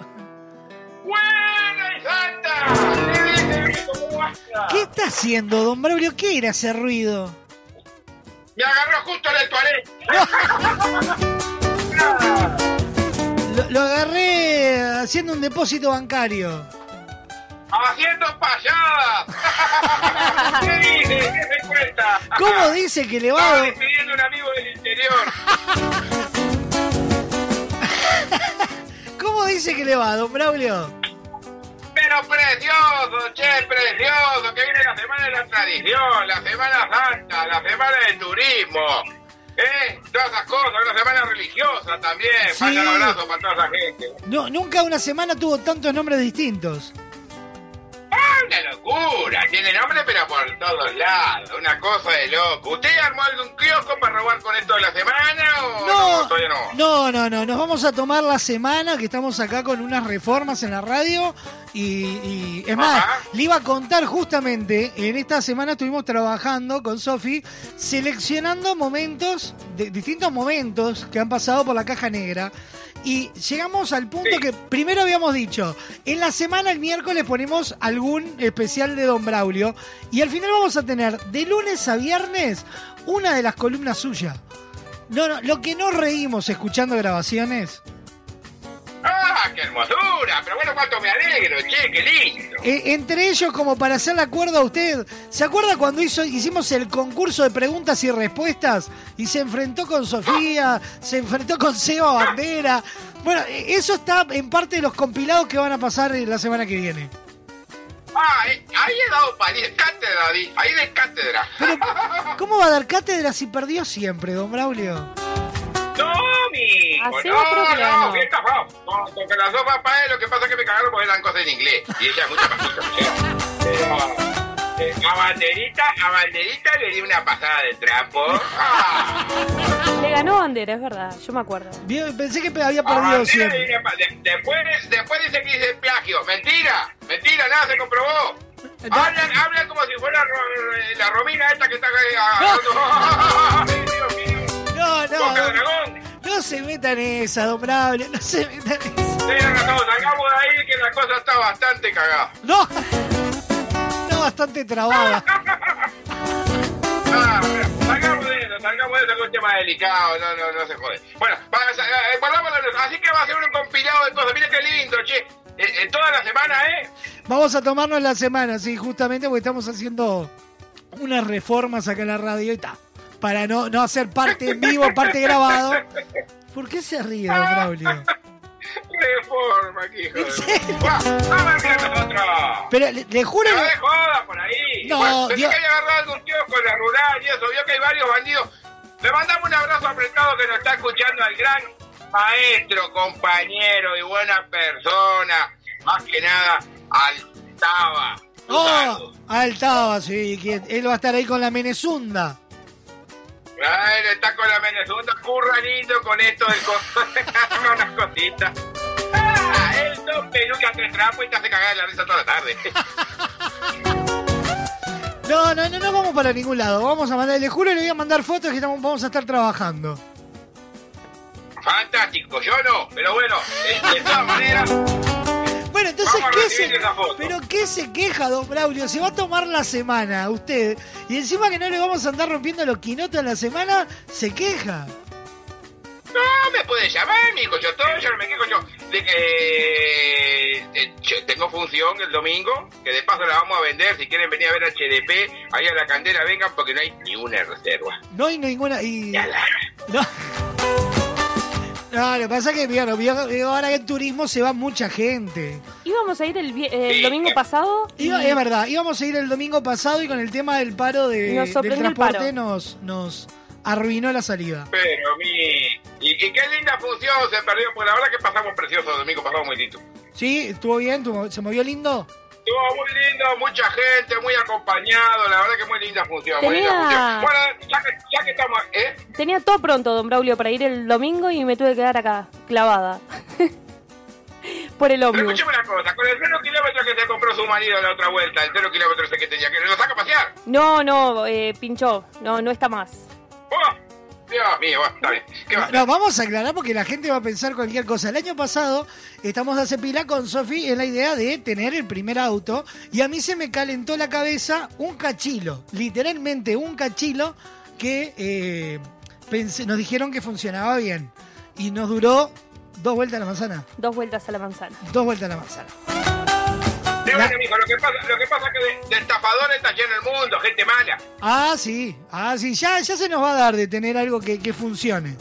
Speaker 31: ¿Qué
Speaker 3: está haciendo, don Braulio? ¿Qué era ese ruido?
Speaker 31: Me agarró justo en el toalé.
Speaker 3: Lo, lo agarré haciendo un depósito bancario.
Speaker 31: Haciendo payadas. ¿Qué dice? ¿Qué se cuenta?
Speaker 3: ¿Cómo dice que le va?
Speaker 31: Estaba despidiendo a un amigo del interior.
Speaker 3: ¿Cómo dice que le va, don Braulio?
Speaker 31: Pero precioso, che, precioso, que viene la semana de la tradición, la Semana Santa, la Semana del Turismo. ¿Eh? Todas esas cosas, una semana religiosa también.
Speaker 3: Sí.
Speaker 31: Falta un abrazo para toda esa gente.
Speaker 3: No, nunca una semana tuvo tantos nombres distintos.
Speaker 31: ¡Ah, una locura! Tiene nombre pero por todos lados, una cosa de loco. ¿Usted armó algún kiosco para robar con esto de la semana o
Speaker 3: No,
Speaker 31: no? Todavía no.
Speaker 3: no, no, no. Nos vamos a tomar la semana que estamos acá con unas reformas en la radio. Y, y- es más, le iba a contar justamente, en esta semana estuvimos trabajando con Sofi, seleccionando momentos, de, distintos momentos que han pasado por la caja negra. Y llegamos al punto que primero habíamos dicho, en la semana el miércoles ponemos algún especial de Don Braulio. Y al final vamos a tener de lunes a viernes una de las columnas suyas. No, no, lo que nos reímos escuchando grabaciones.
Speaker 31: ¡Ah, qué hermosura! Pero bueno, cuánto me alegro, che, qué lindo.
Speaker 3: eh, entre ellos, como para hacerle acuerdo a usted, ¿se acuerda cuando hizo, hicimos el concurso de preguntas y respuestas? Y se enfrentó con Sofía, se enfrentó con Seba Bandera. Bueno, eh, eso está en parte de los compilados que van a pasar eh, la semana que viene.
Speaker 31: Ah, eh, ahí he dado pali- cátedra, di- ahí de cátedra.
Speaker 3: ¿Cómo va a dar cátedra si perdió siempre, don Braulio?
Speaker 31: No, mijo,
Speaker 3: Así
Speaker 31: no, no,
Speaker 3: no.
Speaker 31: bien cafado. No, porque las dos papás lo que pasa es que me cagaron porque eran cosas en inglés. Y ella es mucha pasita, Pero, eh, a Banderita, a Banderita le di una pasada de trapo. Ah,
Speaker 20: Le ganó Bandera, es verdad, yo me acuerdo.
Speaker 3: Bien, Pensé que había perdido
Speaker 31: le
Speaker 3: siempre.
Speaker 31: di una pa- de- después, después dice que hice plagio. Mentira, mentira, nada se comprobó. Hablan, hablan como si fuera Ro- la Romina esta que está. Ay, Dios mío.
Speaker 3: No,
Speaker 31: Boca
Speaker 3: no,
Speaker 31: dragón.
Speaker 3: no se metan en esa, don Braulio, no se metan en esa.
Speaker 31: Tienen razón, salgamos de ahí que la cosa está bastante cagada.
Speaker 3: No, está bastante trabada.
Speaker 31: Ah, salgamos de eso, salgamos de eso que es un tema delicado, no, no, no se jode. Bueno, para, eh, la- así que va a ser un compilado de cosas. Mira qué lindo, che. Eh, eh, toda la semana, ¿eh?
Speaker 3: Vamos a tomarnos la semana, sí, justamente porque estamos haciendo unas reformas acá en la radio y está. Para no, no hacer parte en vivo, parte grabado. ¿Por qué se ríe, don Braulio?
Speaker 31: Hijo de... Va, Vamos a ver nosotros.
Speaker 3: Pero le, le juro.
Speaker 31: No de joda por ahí.
Speaker 3: No,
Speaker 31: bueno, pensé
Speaker 3: Dios-
Speaker 31: que había agarrado algún tío con la rural y eso. Vio que hay varios bandidos. Le mandamos un abrazo apretado que nos está escuchando al gran maestro, compañero y buena persona. Más que nada, Altava.
Speaker 3: Oh, Altaba, sí, que él va a estar ahí con la Menezunda.
Speaker 31: Él está con la Venezuela curranito con esto del costo. unas cositas. Ah, él dos pelucas de trapo y te hace cagar la risa toda la tarde.
Speaker 3: No, no, no, no vamos para ningún lado. Vamos a mandar, le juro, le voy a mandar fotos que estamos, vamos a estar trabajando.
Speaker 31: Fantástico, yo no, pero bueno, eh, de todas maneras.
Speaker 3: Bueno, entonces,
Speaker 31: Vamos
Speaker 3: ¿qué se. ¿pero qué se queja, don Braulio? Se va a tomar la semana usted y encima que no le vamos a andar rompiendo los quinotos en la semana, se queja.
Speaker 31: No, me puede llamar, mijo, yo todo, yo no me quejo yo. De que eh, tengo función el domingo, que de paso la vamos a vender. Si quieren venir a ver HDP, ahí a la candela vengan porque no hay ni una reserva.
Speaker 3: No hay ninguna. Y... No. No, lo que pasa es que, vio ahora que en turismo se va mucha gente.
Speaker 20: Íbamos a ir el, domingo pasado. y-
Speaker 3: Iba- es verdad, íbamos a ir el domingo pasado y con el tema del paro de,
Speaker 20: Nos
Speaker 3: del transporte
Speaker 20: paro.
Speaker 3: nos, nos arruinó la salida.
Speaker 31: Pero mi. Y, y qué linda función se perdió, porque la verdad que pasamos precioso el domingo pasado muy lindo.
Speaker 3: Sí, estuvo bien, se movió lindo.
Speaker 31: Estuvo muy lindo, mucha gente, muy acompañado, la verdad que muy linda función, muy linda
Speaker 20: Tenía-
Speaker 31: función. Bueno, ya que, ya que estamos, ¿eh?
Speaker 20: Tenía todo pronto, don Braulio, para ir el domingo y me tuve que quedar acá, clavada. Por el ómnibus.
Speaker 31: escúcheme una cosa, con el cero kilómetro que se compró su marido la otra vuelta, el cero kilómetro ese que tenía, que lo saca a pasear.
Speaker 20: No, no, eh, pinchó. No, no está más.
Speaker 31: ¡Oh! Dios mío, bueno, está bien. ¿Qué va?
Speaker 3: No, vamos a aclarar porque la gente va a pensar cualquier cosa. El año pasado estamos hace pila con Sofi en la idea de tener el primer auto y a mí se me calentó la cabeza un cachilo, literalmente un cachilo que eh, pensé- nos dijeron que funcionaba bien y nos duró dos vueltas a la manzana.
Speaker 20: Dos vueltas a la manzana.
Speaker 3: Dos vueltas a la manzana.
Speaker 31: Mijo, lo que pasa, lo que pasa es que de, de estafadores está lleno el mundo, gente mala.
Speaker 3: Ah, sí, ah, sí, ya, ya se nos va a dar de tener algo que, que funcione.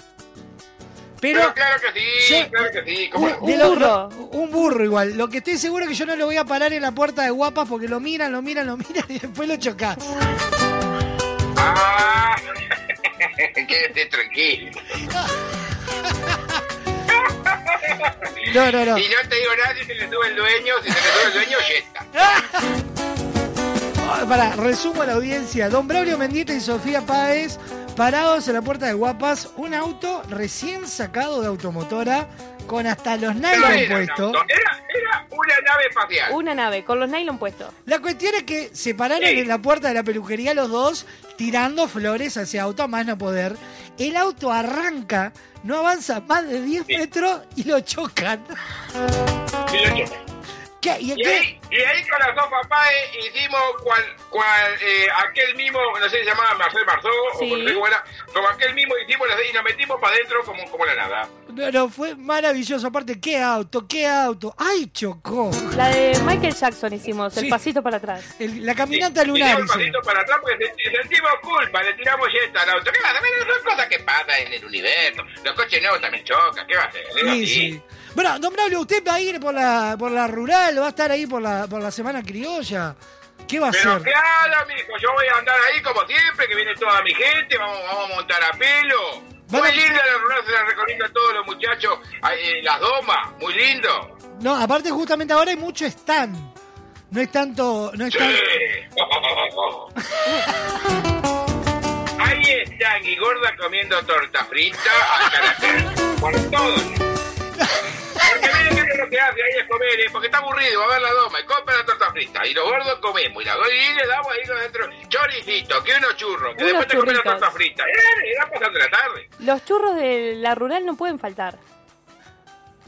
Speaker 3: Pero,
Speaker 31: Pero claro que sí,
Speaker 3: yo-
Speaker 31: claro que sí.
Speaker 3: De lo- lo- un burro igual. Lo que estoy seguro es que yo no lo voy a parar en la puerta de guapas porque lo miran, lo miran, lo miran y después lo chocas.
Speaker 31: Ah, quédate tranquilo.
Speaker 3: No, no, no.
Speaker 31: Y no te digo nada si se le sube el dueño, si se le sube el dueño, yeta.
Speaker 3: Ah, Para, resumo a la audiencia. Don Braulio Mendieta y Sofía Páez parados en la puerta de Guapas, un auto recién sacado de automotora con hasta los
Speaker 31: No
Speaker 3: nylon
Speaker 31: era
Speaker 3: puestos.
Speaker 31: Era, era una nave espacial.
Speaker 20: Una nave con los nylon puestos.
Speaker 3: La cuestión es que se pararon
Speaker 31: Sí.
Speaker 3: en la puerta de la peluquería los dos, tirando flores hacia auto a más no poder. El auto arranca, no avanza más de 10 metros y lo chocan.
Speaker 31: Y lo chocan.
Speaker 3: ¿Qué? ¿Y
Speaker 31: Y
Speaker 3: qué?
Speaker 31: ahí, y ahí con las dos papás hicimos cual, cual eh, aquel mismo, no sé si se llamaba Marcel Marceau
Speaker 20: Sí.
Speaker 31: o no era, como aquel mismo hicimos las- y nos metimos para adentro como, como la nada.
Speaker 3: No, fue maravilloso. Aparte, ¿qué auto? ¿Qué auto? ¡Ay, chocó!
Speaker 20: La de Michael Jackson hicimos, el
Speaker 3: Sí.
Speaker 20: pasito para atrás.
Speaker 3: El- la caminata lunar.
Speaker 31: Tiramos
Speaker 3: hizo.
Speaker 31: pasito para atrás porque senti- sentimos culpa, le tiramos yeta al auto. ¿Qué va a hacer? Son cosas que pasan en el universo. Los coches nuevos también chocan, ¿qué va a hacer?
Speaker 3: Sí, sí. Bueno, don Braulio, usted va a ir por la, por la rural, va a estar ahí por la, por la semana criolla. ¿Qué va a
Speaker 31: Pero
Speaker 3: hacer?
Speaker 31: claro, mijo, yo voy a andar ahí como siempre, que viene toda mi gente, vamos, vamos a montar a pelo. Muy
Speaker 3: a-
Speaker 31: linda la rural, se la recomiendo a todos los muchachos, en las domas, muy lindo.
Speaker 3: No, aparte justamente ahora hay mucho stand. No es tanto, no es tan...
Speaker 31: Ahí están y gorda comiendo torta frita a carácter. Por todo. Porque miren qué es lo que hace ahí es comer, ¿eh? porque está aburrido, va a ver la doma y compra la torta frita. Y los gordos comemos y la y le damos ahí adentro choricito, que unos churros, que
Speaker 20: Unos
Speaker 31: después te comes la torta frita. Eh, irá pasando la tarde.
Speaker 20: Los churros de la rural no pueden faltar.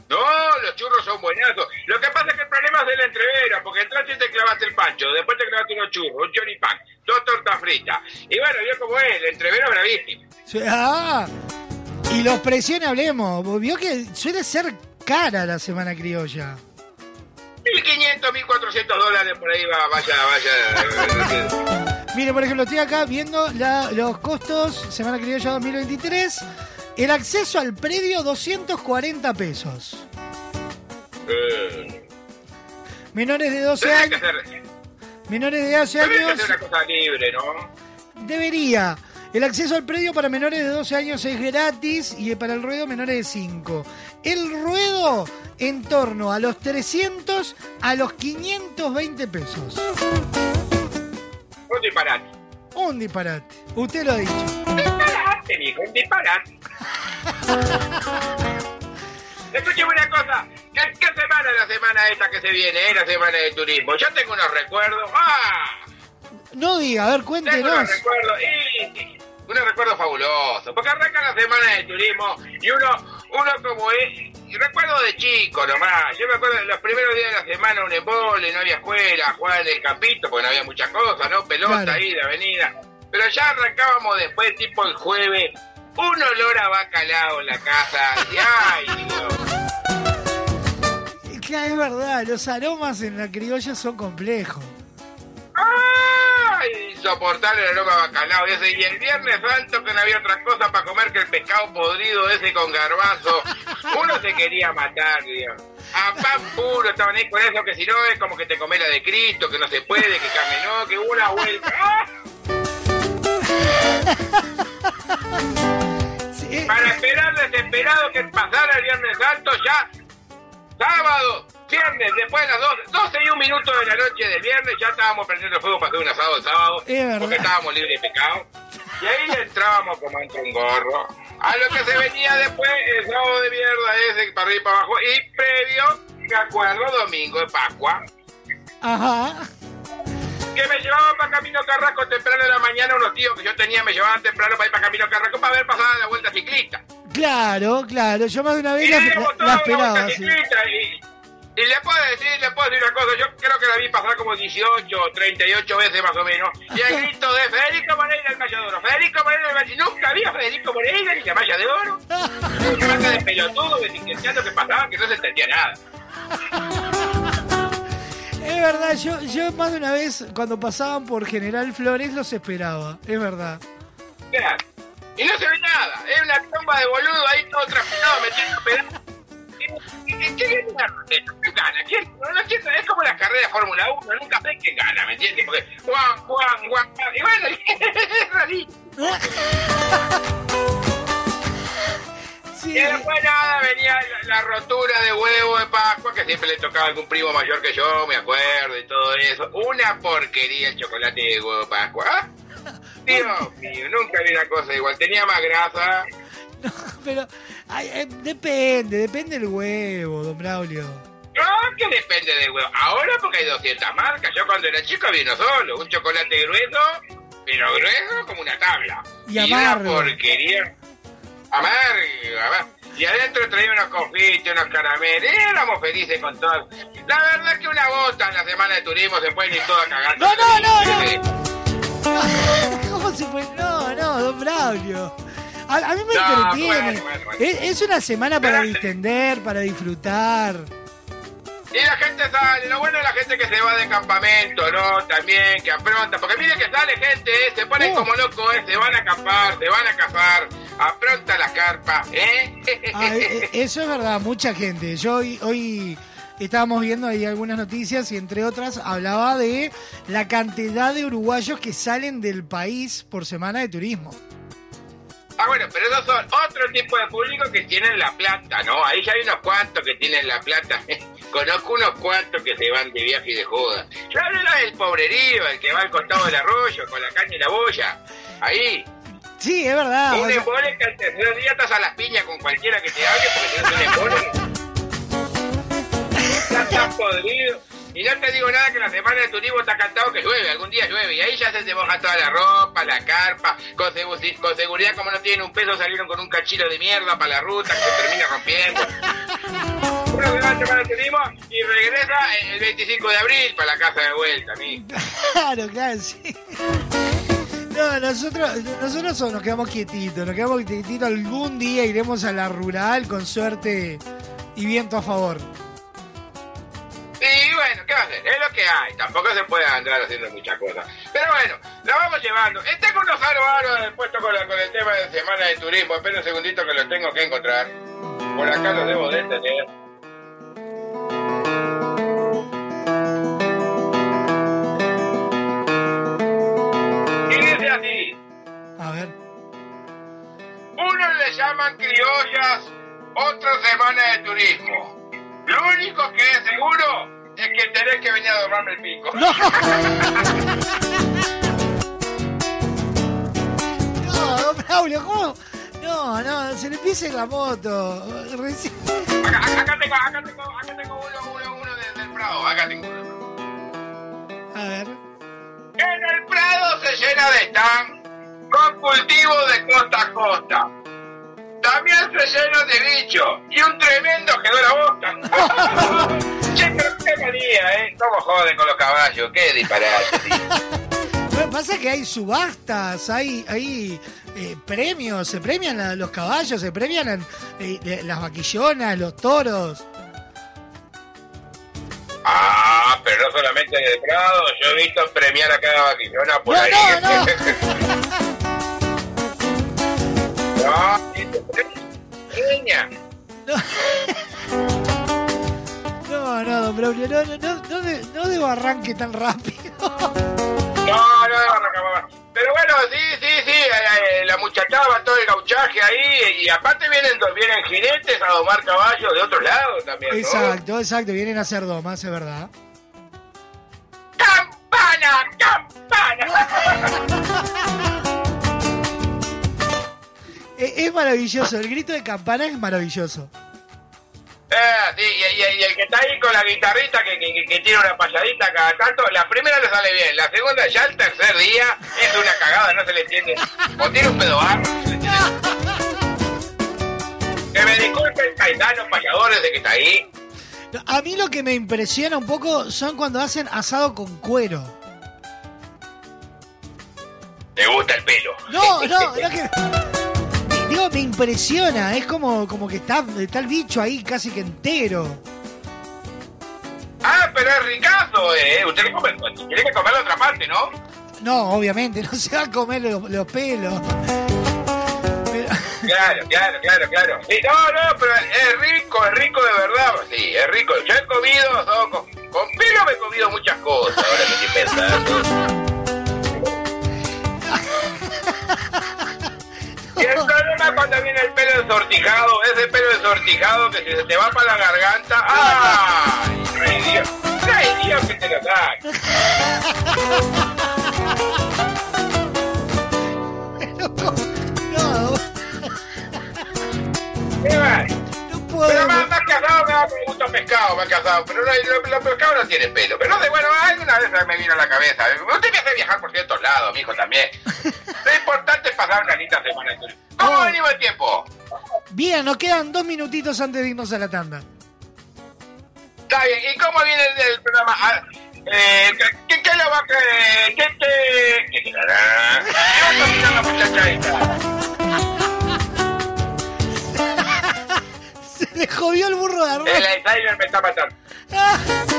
Speaker 31: No, los churros son buenazos. Lo que pasa es que el problema es de la entrevera, porque entraste y te clavaste el pancho, después te clavaste unos churros, un choripán, dos tortas fritas. Y bueno, vio cómo es, el entrevero es bravísimo.
Speaker 3: Sí, Ah, y los precios hablemos. Vio que suele ser cara la semana criolla.
Speaker 31: 1.500, 1.400 dólares por ahí va, vaya, vaya.
Speaker 3: Mire, por ejemplo, estoy acá viendo la- los costos, Semana Criolla 2023. El acceso al predio, 240 pesos.
Speaker 31: Eh,
Speaker 3: Menores de 12
Speaker 31: Tendría que
Speaker 3: años. Menores de 12
Speaker 31: tendría que
Speaker 3: años.
Speaker 31: ser una cosa libre, ¿no?
Speaker 3: Debería. El acceso al predio para menores de 12 años es gratis y para el ruedo menores de 5. El ruedo en torno a los 300 a los 520 pesos.
Speaker 31: Un disparate.
Speaker 3: Un disparate. Usted lo ha dicho.
Speaker 31: Disparate, mijo, un disparate. Escúcheme una cosa. ¿Qué, qué semana es la semana esta que se viene? Es la semana de turismo. Yo tengo unos recuerdos. ¡Ah!
Speaker 3: No diga, a ver,
Speaker 31: Tengo
Speaker 3: cuéntenos.
Speaker 31: unos recuerdos. Y, y- unos recuerdos fabulosos. Porque arranca la semana de turismo y uno, uno como es. Recuerdo de chico nomás. Yo me acuerdo de los primeros días de la semana, un embole, no había escuela, jugaba en el campito porque no había muchas cosas, ¿no? Pelota
Speaker 3: Claro.
Speaker 31: ahí de avenida. Pero ya arrancábamos después, tipo el jueves, un olor a bacalao en la casa. Y ay,
Speaker 3: es verdad, los aromas en la criolla son complejos.
Speaker 31: ¡Ay! Insoportable el aroma a bacalao ese. Y el viernes santo que no había otra cosa para comer que el pescado podrido ese con garbanzo. Uno se quería matar, Dios. A pan puro estaban ahí con eso, que si no es como que te comés la de Cristo, que no se puede, que no, que una vuelta. ¡Ah! Para esperar desesperado que pasara el viernes santo ya. Sábado, viernes, después de las 12, 12 y un minuto de la noche del viernes, ya estábamos prendiendo fuego para hacer un asado el sábado.
Speaker 3: Es.
Speaker 31: Porque estábamos libres de pecado. Y ahí le entrábamos como entre un gorro. A lo que se venía después, el sábado de mierda ese, para arriba y para abajo. Y previo, me acuerdo, domingo de Pascua.
Speaker 3: Ajá.
Speaker 31: Que me llevaban para Camino Carrasco temprano de la mañana, unos tíos que yo tenía me llevaban temprano para ir para Camino Carrasco para ver pasada la vuelta ciclista.
Speaker 3: Claro, claro. Yo más de una vez
Speaker 31: Y
Speaker 3: la, la- la esperaba,
Speaker 31: vuelta
Speaker 3: sí.
Speaker 31: ciclista y, y le puedo decir, le puedo decir una cosa, yo creo que la vi pasar como 18 o 38 veces más o menos. Y el grito de Federico Moreira el Malla de Oro, Federico Moreira el Malla Nunca había Federico Moreira ni la Malla de Oro. Una banda de pelotudo, de que pasaba que no se entendía nada.
Speaker 3: Es verdad, yo, yo más de una vez cuando pasaban por General Flores los esperaba. Es verdad.
Speaker 31: Y no se ve nada, es una tumba de boludo ahí todo transpirado metiendo pedazos. ¿Qué ¿Qué gana? Es como las carreras de Fórmula 1, nunca sé quién gana, ¿me entiendes? Porque Juan, Juan, Juan, y bueno, es rarísimo. Sí. Y después pues, nada, venía la, la, rotura de huevo de Pascua, que siempre le tocaba a algún primo mayor que yo, me acuerdo, y todo eso. Una porquería el chocolate de huevo de Pascua. ¿ah? Dios mío, nunca vi una cosa igual. Tenía más grasa,
Speaker 3: Pero ay, eh, depende, depende del huevo, don Braulio.
Speaker 31: No, que depende del huevo. Ahora porque hay 200 marcas. Yo cuando era chico uno solo. Un chocolate grueso, pero grueso como una tabla.
Speaker 3: Y
Speaker 31: una
Speaker 3: amargo.
Speaker 31: porquería. Amargo, amargo. Y adentro traía unos confites, unos caramelos. Y éramos felices con todo. La verdad es que una bota en la semana de turismo se puede ir toda cagando.
Speaker 3: No, no, no, ¿Cómo se fue? No, no, don Braulio. A, a mí me
Speaker 31: No,
Speaker 3: entretiene.
Speaker 31: bueno, bueno, bueno.
Speaker 3: Es, es una semana para distender, para disfrutar.
Speaker 31: Y la gente sale, lo bueno es la gente que se va de campamento, ¿no? También, que apronta, porque mire que sale gente, ¿eh? se ponen como locos, ¿eh? se van a acampar, se van a cazar, apronta las carpas, ¿eh?
Speaker 3: Ah, eh, eh, eso es verdad, mucha gente. Yo hoy, hoy estábamos viendo ahí algunas noticias y entre otras hablaba de la cantidad de uruguayos que salen del país por semana de turismo.
Speaker 31: Ah, bueno, pero esos son otro tipo de público que tienen la plata, ¿no? Ahí ya hay unos cuantos que tienen la plata. Conozco unos cuantos que se van de viaje y de joda. Yo hablo del pobrerío, el que va al costado del arroyo con la caña y la boya. Ahí.
Speaker 3: Sí, es verdad.
Speaker 31: un
Speaker 3: o sea,
Speaker 31: embole que al tercer día estás a las piñas con cualquiera que te hable porque tienes un embole. Estás tan podrido. Y no te digo nada que la semana de turismo está cantado que llueve, algún día llueve. Y ahí ya se te moja toda la ropa, la carpa. Con, segu- con seguridad, como no tienen un peso, salieron con un cachilo de mierda para la ruta que se termina rompiendo. Uno se va a semana de turismo y regresa el 25 de abril para la casa de vuelta, ¿sí?
Speaker 3: Claro, sí. No, nosotros, nosotros nos quedamos quietitos, nos quedamos quietitos. Algún día iremos a la rural con suerte y viento a favor.
Speaker 31: Y bueno, ¿qué va a hacer? Es lo que hay. Tampoco se puede andar haciendo muchas cosas. Pero bueno, la vamos llevando. Este con los aro aro puesto con, la- con el tema de semana de turismo. Espera un segundito que lo tengo que encontrar. Por acá lo debo de tener. Y dice así.
Speaker 3: A ver.
Speaker 31: Unos le llaman criollas, otros semana de turismo. Lo único que es seguro es que tenés que venir a dormirme el pico.
Speaker 3: No, don Braulio, ¿cómo? No, no, se le pise la moto. Reci-
Speaker 31: Acá, acá tengo, acá tengo, acá tengo uno, uno, uno de- del Prado. Acá tengo uno.
Speaker 3: A ver.
Speaker 31: En el Prado se llena de stand con cultivos de costa a costa. También se llena de bichos y un tremendo quedó la boca. che, pero qué manía, ¿eh? ¿Cómo joden con los caballos? Qué disparate, tío.
Speaker 3: Pasa que hay subastas, hay, hay eh, premios, se premian a los caballos, se premian eh, las vaquillonas, los toros.
Speaker 31: Ah, pero no solamente en el Prado, yo he visto premiar a cada vaquillona por
Speaker 3: No,
Speaker 31: ahí.
Speaker 3: no,
Speaker 31: no. Niña.
Speaker 3: No, no, don Braulio, no, no, no, no, de, no debo arranque tan rápido.
Speaker 31: No, no, arrancaba. Pero bueno, sí, sí, sí, eh, eh, la muchachada va todo el gauchaje ahí y aparte vienen, dos- vienen jinetes a domar caballos de otros lados también, ¿no?
Speaker 3: Exacto, exacto, vienen a hacer domas, es verdad.
Speaker 31: ¡Campana! ¡Campana!
Speaker 3: Es, es maravilloso, el grito de campana es maravilloso.
Speaker 31: Eh, sí, y, y- y el que está ahí con la guitarrita que, que, que- que tiene una payadita cada tanto, la primera le sale bien, la segunda ya el tercer día es una cagada, no se le entiende. O tiene un pedo entiende. Que me disculpe el paisano payador desde que está ahí.
Speaker 3: A mí lo que me impresiona un poco son cuando hacen asado con cuero.
Speaker 31: Le gusta el pelo.
Speaker 3: No, no, no que... Digo, me impresiona, es como, como que está, está el bicho ahí casi que entero.
Speaker 31: Ah, pero es ricazo, eh. Usted tiene que comer la otra parte, ¿no?
Speaker 3: No, obviamente, no se va a comer los, los pelos.
Speaker 31: Claro, claro, claro, claro. Sí, no, no, pero es rico, es rico de verdad. Sí, es rico. Yo he comido, no, con, con pelo me he comido muchas cosas, ahora que estoy pensando. Y el problema cuando viene el pelo ensortijado, ese pelo ensortijado que si se te va para la garganta. ¡Ay! Hay Dios, hay Dios que te lo saque.
Speaker 3: No,
Speaker 31: ¿Qué? Pero más, más que asado me da gusto pescado, más que asado. Pero los, pescados no tienen pelo. Pero no sé, bueno, alguna vez me vino a la cabeza. Usted me hace viajar por ciertos lados, mi hijo también. Lo importante es pasar una linda semana. ¿Cómo
Speaker 3: Oh.
Speaker 31: venimos el tiempo?
Speaker 3: Bien, nos quedan dos minutitos antes de irnos a la tanda.
Speaker 31: Está bien, ¿y cómo viene el, el programa? Ah, eh, ¿qué, qué lo va a creer? ¿Qué te...? ¿Qué te dará? ¿Qué va a cocinar la
Speaker 3: Se le jodió el burro de arroz.
Speaker 31: El Alzheimer me está matando.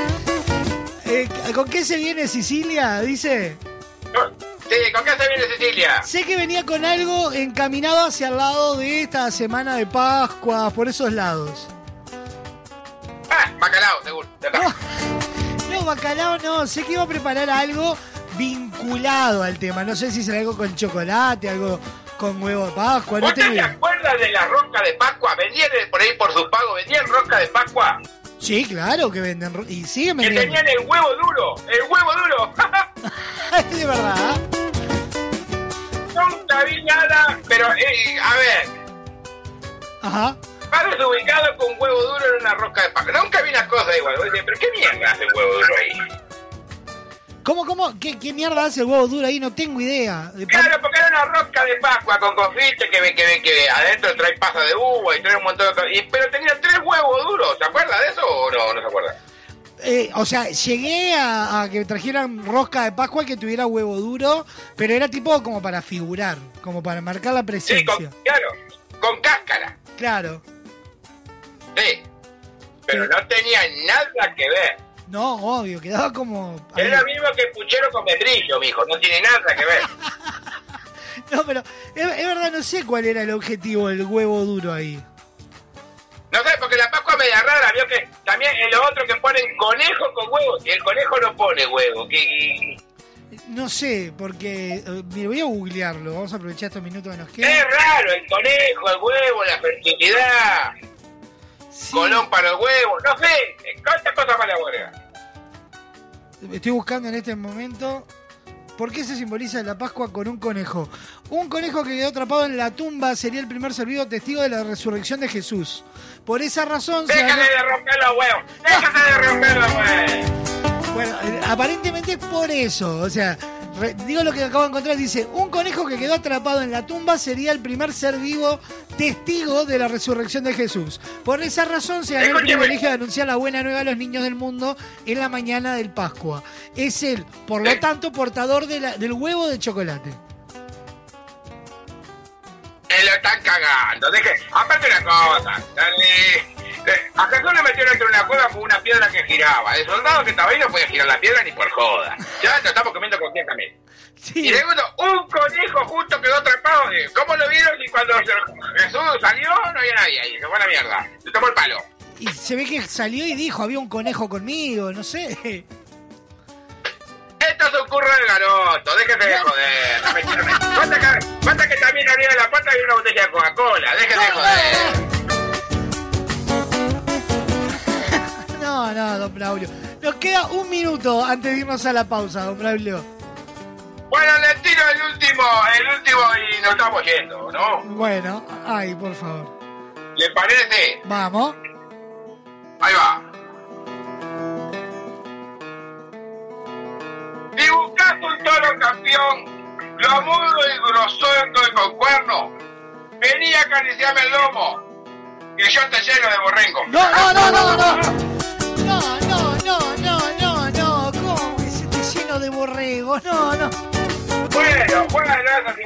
Speaker 3: Eh, ¿Con qué se viene Sicilia? Dice.
Speaker 31: Sí, ¿con qué se viene Cecilia?
Speaker 3: Sé que venía con algo encaminado hacia el lado de esta semana de Pascua, por esos lados.
Speaker 31: Ah, bacalao, seguro. Está.
Speaker 3: No, bacalao no, sé que iba a preparar algo vinculado al tema. No sé si será algo con chocolate, algo con huevo de Pascua, no
Speaker 31: ¿Usted
Speaker 3: tengo
Speaker 31: se
Speaker 3: idea.
Speaker 31: acuerda de la rosca de Pascua? ¿Vendían por ahí por sus pagos? ¿Vendían rosca de Pascua?
Speaker 3: Sí, claro que venden. Y siguen
Speaker 31: Que
Speaker 3: vendiendo.
Speaker 31: tenían el huevo duro. ¡El huevo duro!
Speaker 3: de verdad.
Speaker 31: Nunca vi nada, pero eh, a ver,
Speaker 3: Ajá.
Speaker 31: pares ubicado con huevo duro en una rosca de Pascua. Nunca vi una cosa igual. Pero ¿qué mierda hace el huevo duro ahí?
Speaker 3: ¿Cómo, cómo? ¿Qué, qué mierda hace el huevo duro ahí? No tengo idea.
Speaker 31: Claro, porque era una rosca de Pascua con confite que, ve- que, ve- que adentro trae pasa de uva y trae un montón de cosas. Y- Pero tenía tres huevos duros. ¿Se acuerda de eso o no? No se acuerda.
Speaker 3: Eh, o sea, llegué a, a que trajeran rosca de Pascua que tuviera huevo duro, pero era tipo como para figurar, como para marcar la
Speaker 31: Sí,
Speaker 3: presencia.
Speaker 31: con, claro, con cáscara.
Speaker 3: Claro.
Speaker 31: Sí. Pero no tenía nada que ver.
Speaker 3: No, obvio, quedaba como...
Speaker 31: Es lo mismo que puchero con membrillo, mijo. No tiene nada que ver.
Speaker 3: No, pero es, es verdad, no sé cuál era el objetivo del huevo duro ahí.
Speaker 31: No sé, porque la Pascua media rara. Vio que también en lo otro que ponen conejo con huevo. Y el conejo no pone huevo. Que,
Speaker 3: No sé, porque... eh, mira, voy a googlearlo, vamos a aprovechar estos minutos que nos quedan.
Speaker 31: es raro. El conejo, el huevo, la fertilidad. Colón para el huevo. No sé. ¿Cuántas cosas para la huelga?
Speaker 3: Estoy buscando en este momento. ¿Por qué se simboliza la Pascua con un conejo? Un conejo que quedó atrapado en la tumba sería el primer servido testigo de la resurrección de Jesús. Por esa razón se
Speaker 31: Déjate de romper los huevos. Déjate de romper los huevos.
Speaker 3: Bueno, eh, aparentemente es por eso. O sea, re- digo lo que acabo de encontrar. Dice, un conejo que quedó atrapado en la tumba sería el primer ser vivo testigo de la resurrección de Jesús. Por esa razón se ganó el privilegio de anunciar la buena nueva a los niños del mundo en la mañana del Pascua. Es él, por lo tanto, portador de la- del huevo de chocolate.
Speaker 31: Eh, lo están cagando. Deje, aparte una cosa. dale, eh, a Jesús le metieron entre una cueva con una piedra que giraba. El soldado que estaba ahí no podía girar la piedra ni por joda. Ya nos estamos comiendo con quién también. Y segundo, un conejo justo quedó atrapado. ¿Cómo lo vieron? Y cuando se- Jesús salió, no había nadie ahí. Se fue a la mierda. Se tomó el palo.
Speaker 3: Y se ve que salió y dijo, había un conejo conmigo, no sé.
Speaker 31: Esto es un curro de garoto. Déjese de joder. No me. Basta que, basta que también arriba de la puerta hay una botella de Coca-Cola. Déjese de joder.
Speaker 3: No, no, don Braulio. Nos queda un minuto antes de irnos a la pausa, don Braulio.
Speaker 31: Bueno, le tiro el último, el último y nos estamos yendo, ¿no?
Speaker 3: Bueno, ay, por favor.
Speaker 31: ¿Le parece?
Speaker 3: Vamos.
Speaker 31: Ahí va. Si buscas un toro campeón, lo mudo y grosero y con cuerno, vení a acariciarme el lomo, que yo te lleno de borrengo.
Speaker 3: No, no, no, no, no. No, borregos? No, no.
Speaker 31: Bueno, bueno.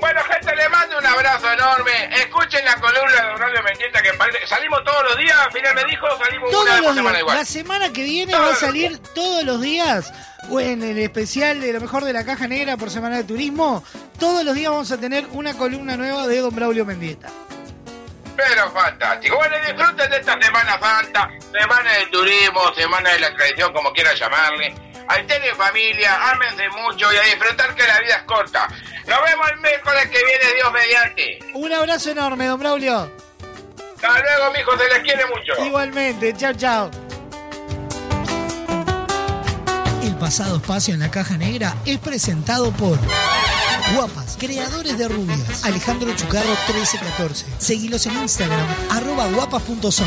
Speaker 31: Bueno, gente, le mando un abrazo enorme. Escuchen la columna de Horacio Mendieta que parece salimos todos los días. Al final me dijo, salimos una
Speaker 3: Todos
Speaker 31: vez por
Speaker 3: los
Speaker 31: semana igual.
Speaker 3: La semana que viene va a salir todos los días. O en el especial de lo mejor de la caja negra por semana de turismo. Todos los días vamos a tener una columna nueva de Don Braulio Mendieta.
Speaker 31: Pero fantástico. Bueno, disfruten de esta Semana Santa, Semana del Turismo, Semana de la Tradición, como quieran llamarle. Alteren familia, ámense mucho y a disfrutar que la vida es corta. Nos vemos el miércoles que viene, Dios mediante.
Speaker 3: Un abrazo enorme, don Braulio.
Speaker 31: Hasta luego, mijo, se les quiere mucho.
Speaker 3: Igualmente, chao, chao.
Speaker 13: El pasado espacio en la caja negra es presentado por Guapas, creadores de rubias. Alejandro Chucarro 1314. Seguilos en Instagram, arroba guapas.son.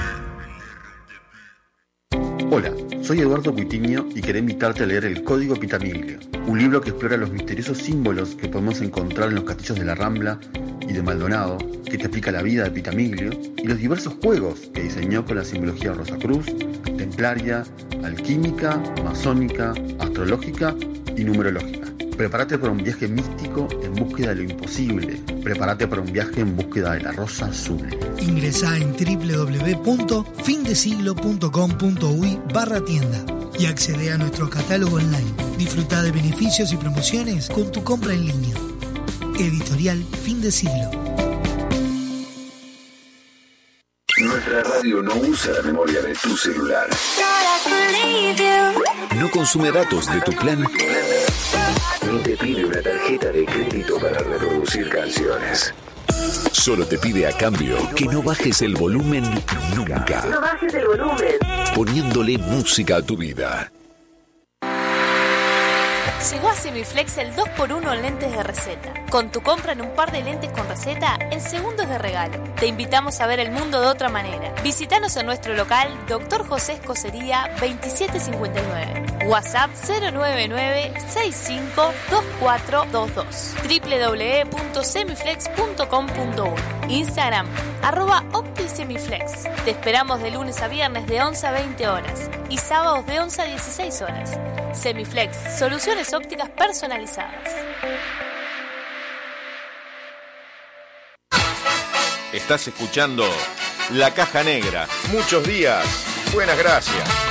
Speaker 32: Hola, soy Eduardo Cuitiño y quería invitarte a leer El Código Pitamiglio, un libro que explora los misteriosos símbolos que podemos encontrar en los castillos de la Rambla y de Maldonado, que te explica la vida de Pitamiglio y los diversos juegos que diseñó con la simbología Rosacruz, templaria, alquímica, masónica, astrológica y numerológica. Prepárate para un viaje místico en búsqueda de lo imposible. Prepárate para un viaje en búsqueda de la rosa azul.
Speaker 13: Ingresa en www.findesiglo.com.uy barra tienda y accede a nuestro catálogo online. Disfruta de beneficios y promociones con tu compra en línea. Editorial Fin de Siglo.
Speaker 4: Nuestra radio no usa la memoria de tu celular. No consume datos de tu plan. Ni te pide una tarjeta de crédito para reproducir canciones. Solo te pide a cambio que no bajes el volumen nunca.
Speaker 25: No bajes el volumen.
Speaker 4: Poniéndole música a tu vida.
Speaker 14: Llegó a Semiflex el 2x1 en lentes de receta. Con tu compra en un par de lentes con receta, en segundos de regalo. Te invitamos a ver el mundo de otra manera. Visítanos en nuestro local, Dr. José Escocería 2759. WhatsApp 099-652422. www.semiflex.com.uy Instagram, arroba OptiSemiflex. Te esperamos de lunes a viernes de 11 a 20 horas y sábados de 11 a 16 horas. Semiflex, soluciones ópticas personalizadas.
Speaker 8: Estás escuchando La Caja Negra. Muchos días. Buenas gracias.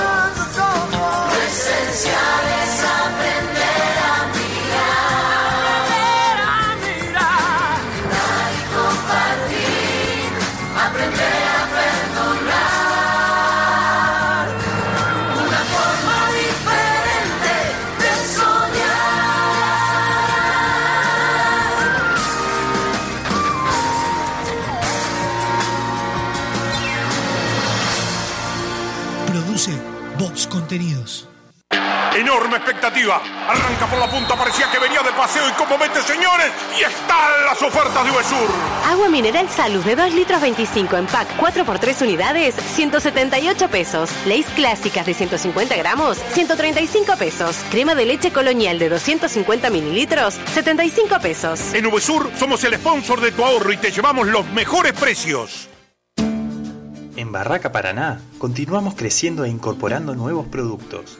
Speaker 5: Expectativa. Arranca por la punta, parecía que venía de paseo y como mete, señores, y están las ofertas de Uvesur.
Speaker 16: Agua mineral Salud de 2 litros 25 en pack 4x3 unidades, 178 pesos. Leis clásicas de 150 gramos, 135 pesos. Crema de leche colonial de 250 mililitros, 75 pesos.
Speaker 5: En Uvesur somos el sponsor de tu ahorro y te llevamos los mejores precios.
Speaker 24: En Barraca Paraná continuamos creciendo e incorporando nuevos productos.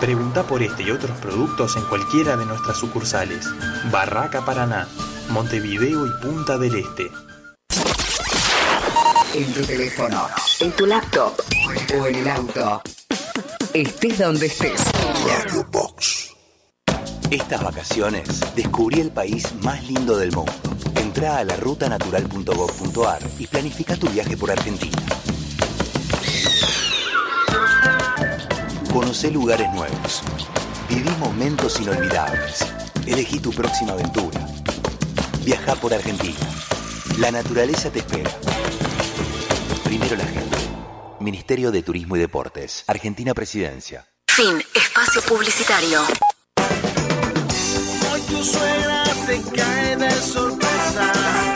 Speaker 24: Pregunta por este y otros productos en cualquiera de nuestras sucursales. Barraca Paraná, Montevideo y Punta del Este.
Speaker 25: En tu teléfono, en tu laptop o en el auto. Estés donde estés.
Speaker 17: Radio Box. Estas vacaciones descubrí el país más lindo del mundo. Entrá a la rutanatural.gov.ar y planifica tu viaje por Argentina. Conoce lugares nuevos. Viví momentos inolvidables. Elegí tu próxima aventura. Viaja por Argentina. La naturaleza te espera. Primero la gente. Ministerio de Turismo y Deportes. Argentina Presidencia.
Speaker 25: Fin. Espacio Publicitario.
Speaker 18: Hoy tu suegra te cae de sorpresa.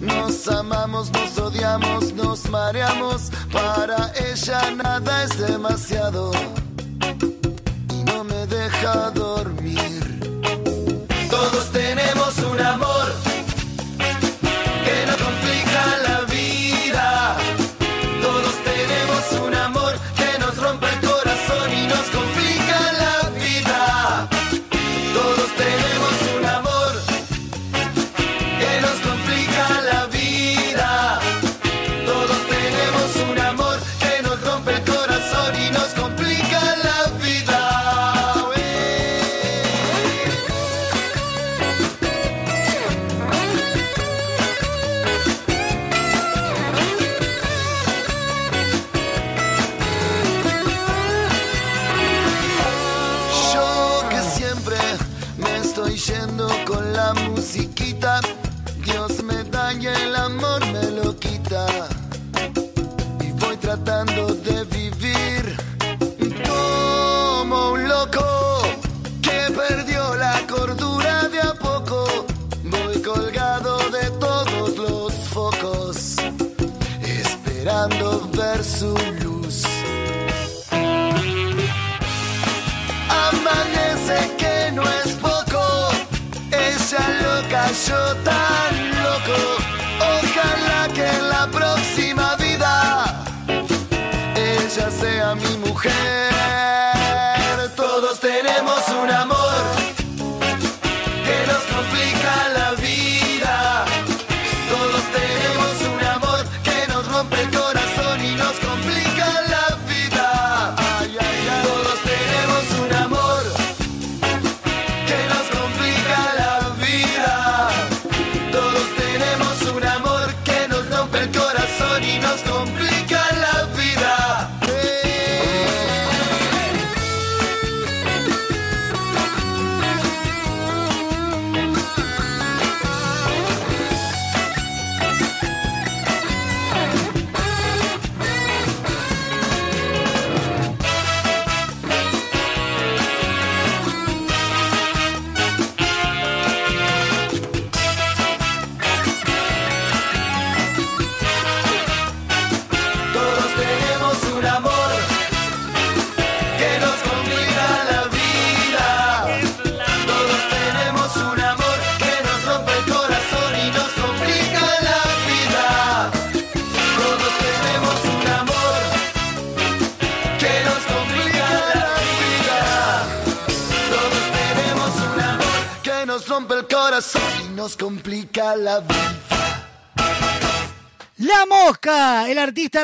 Speaker 23: Nos amamos, nos odiamos, nos mareamos. Para ella nada es demasiado. Y no me deja dormir.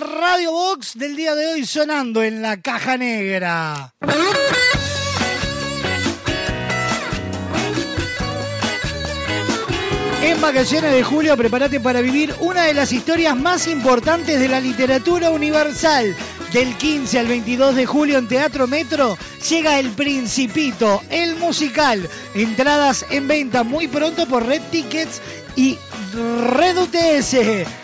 Speaker 3: Radio Box del día de hoy sonando en la caja negra. En vacaciones de julio, prepárate para vivir una de las historias más importantes de la literatura universal. Del 15 al 22 de julio en Teatro Metro llega El Principito, el musical. Entradas en venta muy pronto por Red Tickets y Red UTS.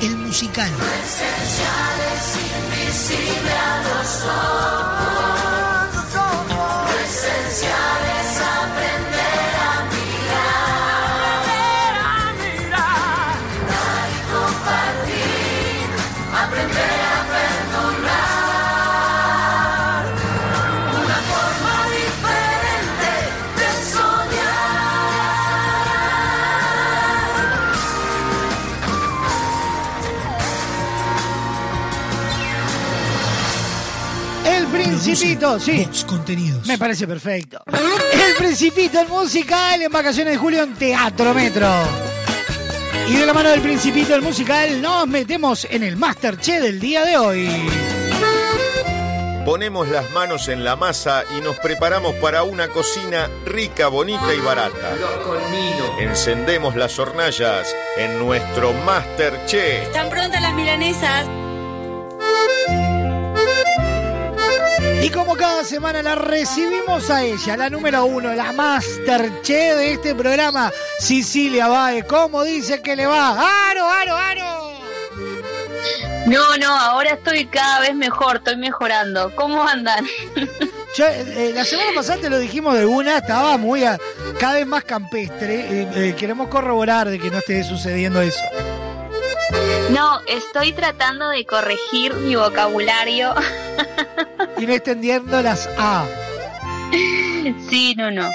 Speaker 13: el musical.
Speaker 29: esencial es invisible a los ojos.
Speaker 3: Principito, sí.
Speaker 13: Contenidos.
Speaker 3: Me parece perfecto. El Principito, el musical en vacaciones de julio en Teatro Metro. Y de la mano del Principito, el musical, nos metemos en el Masterchef del día de hoy.
Speaker 8: Ponemos las manos en la masa y nos preparamos para una cocina rica, bonita y barata. Encendemos las hornallas en nuestro Masterchef.
Speaker 33: ¿Están prontas las milanesas?
Speaker 3: Semana la recibimos a ella, la número uno, la Masterchef de este programa, Sicilia Bae. ¿Cómo dice que le va? ¡Aro, aro, aro!
Speaker 34: No, no, ahora estoy cada vez mejor, estoy mejorando. ¿Cómo andan?
Speaker 3: Yo, eh, la semana pasada te lo dijimos de una, estaba muy a- cada vez más campestre. Eh, eh, queremos corroborar de que no esté sucediendo eso.
Speaker 34: No, estoy tratando de corregir mi vocabulario.
Speaker 3: Y no extendiendo las A.
Speaker 34: Sí, no, no.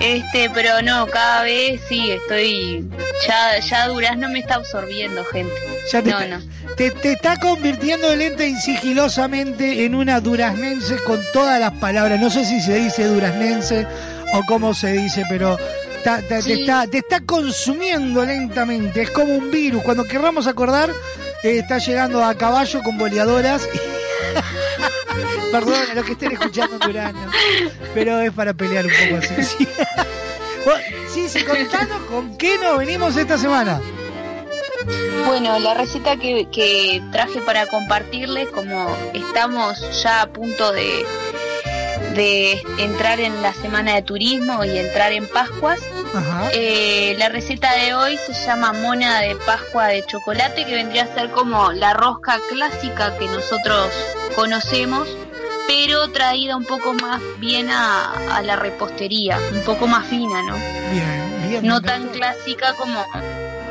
Speaker 34: Este, pero no, cada vez sí, estoy. Ya, ya Durazno me está absorbiendo, gente.
Speaker 3: Ya te,
Speaker 34: no, no.
Speaker 3: Te, te está convirtiendo lenta y sigilosamente en una duraznense con todas las palabras. No sé si se dice duraznense o cómo se dice, pero te, está, te está consumiendo lentamente. Es como un virus. Cuando querramos acordar, eh, está llegando a caballo con boleadoras. Perdón a los que estén escuchando Durano, pero es para pelear un poco así. Sí, sí, sí, contanos con qué nos venimos esta semana.
Speaker 34: Bueno, la receta que, que traje para compartirles, como estamos ya a punto de, de entrar en la semana de turismo y entrar en Pascuas, eh, la receta de hoy se llama mona de Pascua de chocolate, que vendría a ser como la rosca clásica que nosotros conocemos, pero traída un poco más bien a, a la repostería, un poco más fina, ¿no?
Speaker 3: Bien, bien.
Speaker 34: No tan clásica como,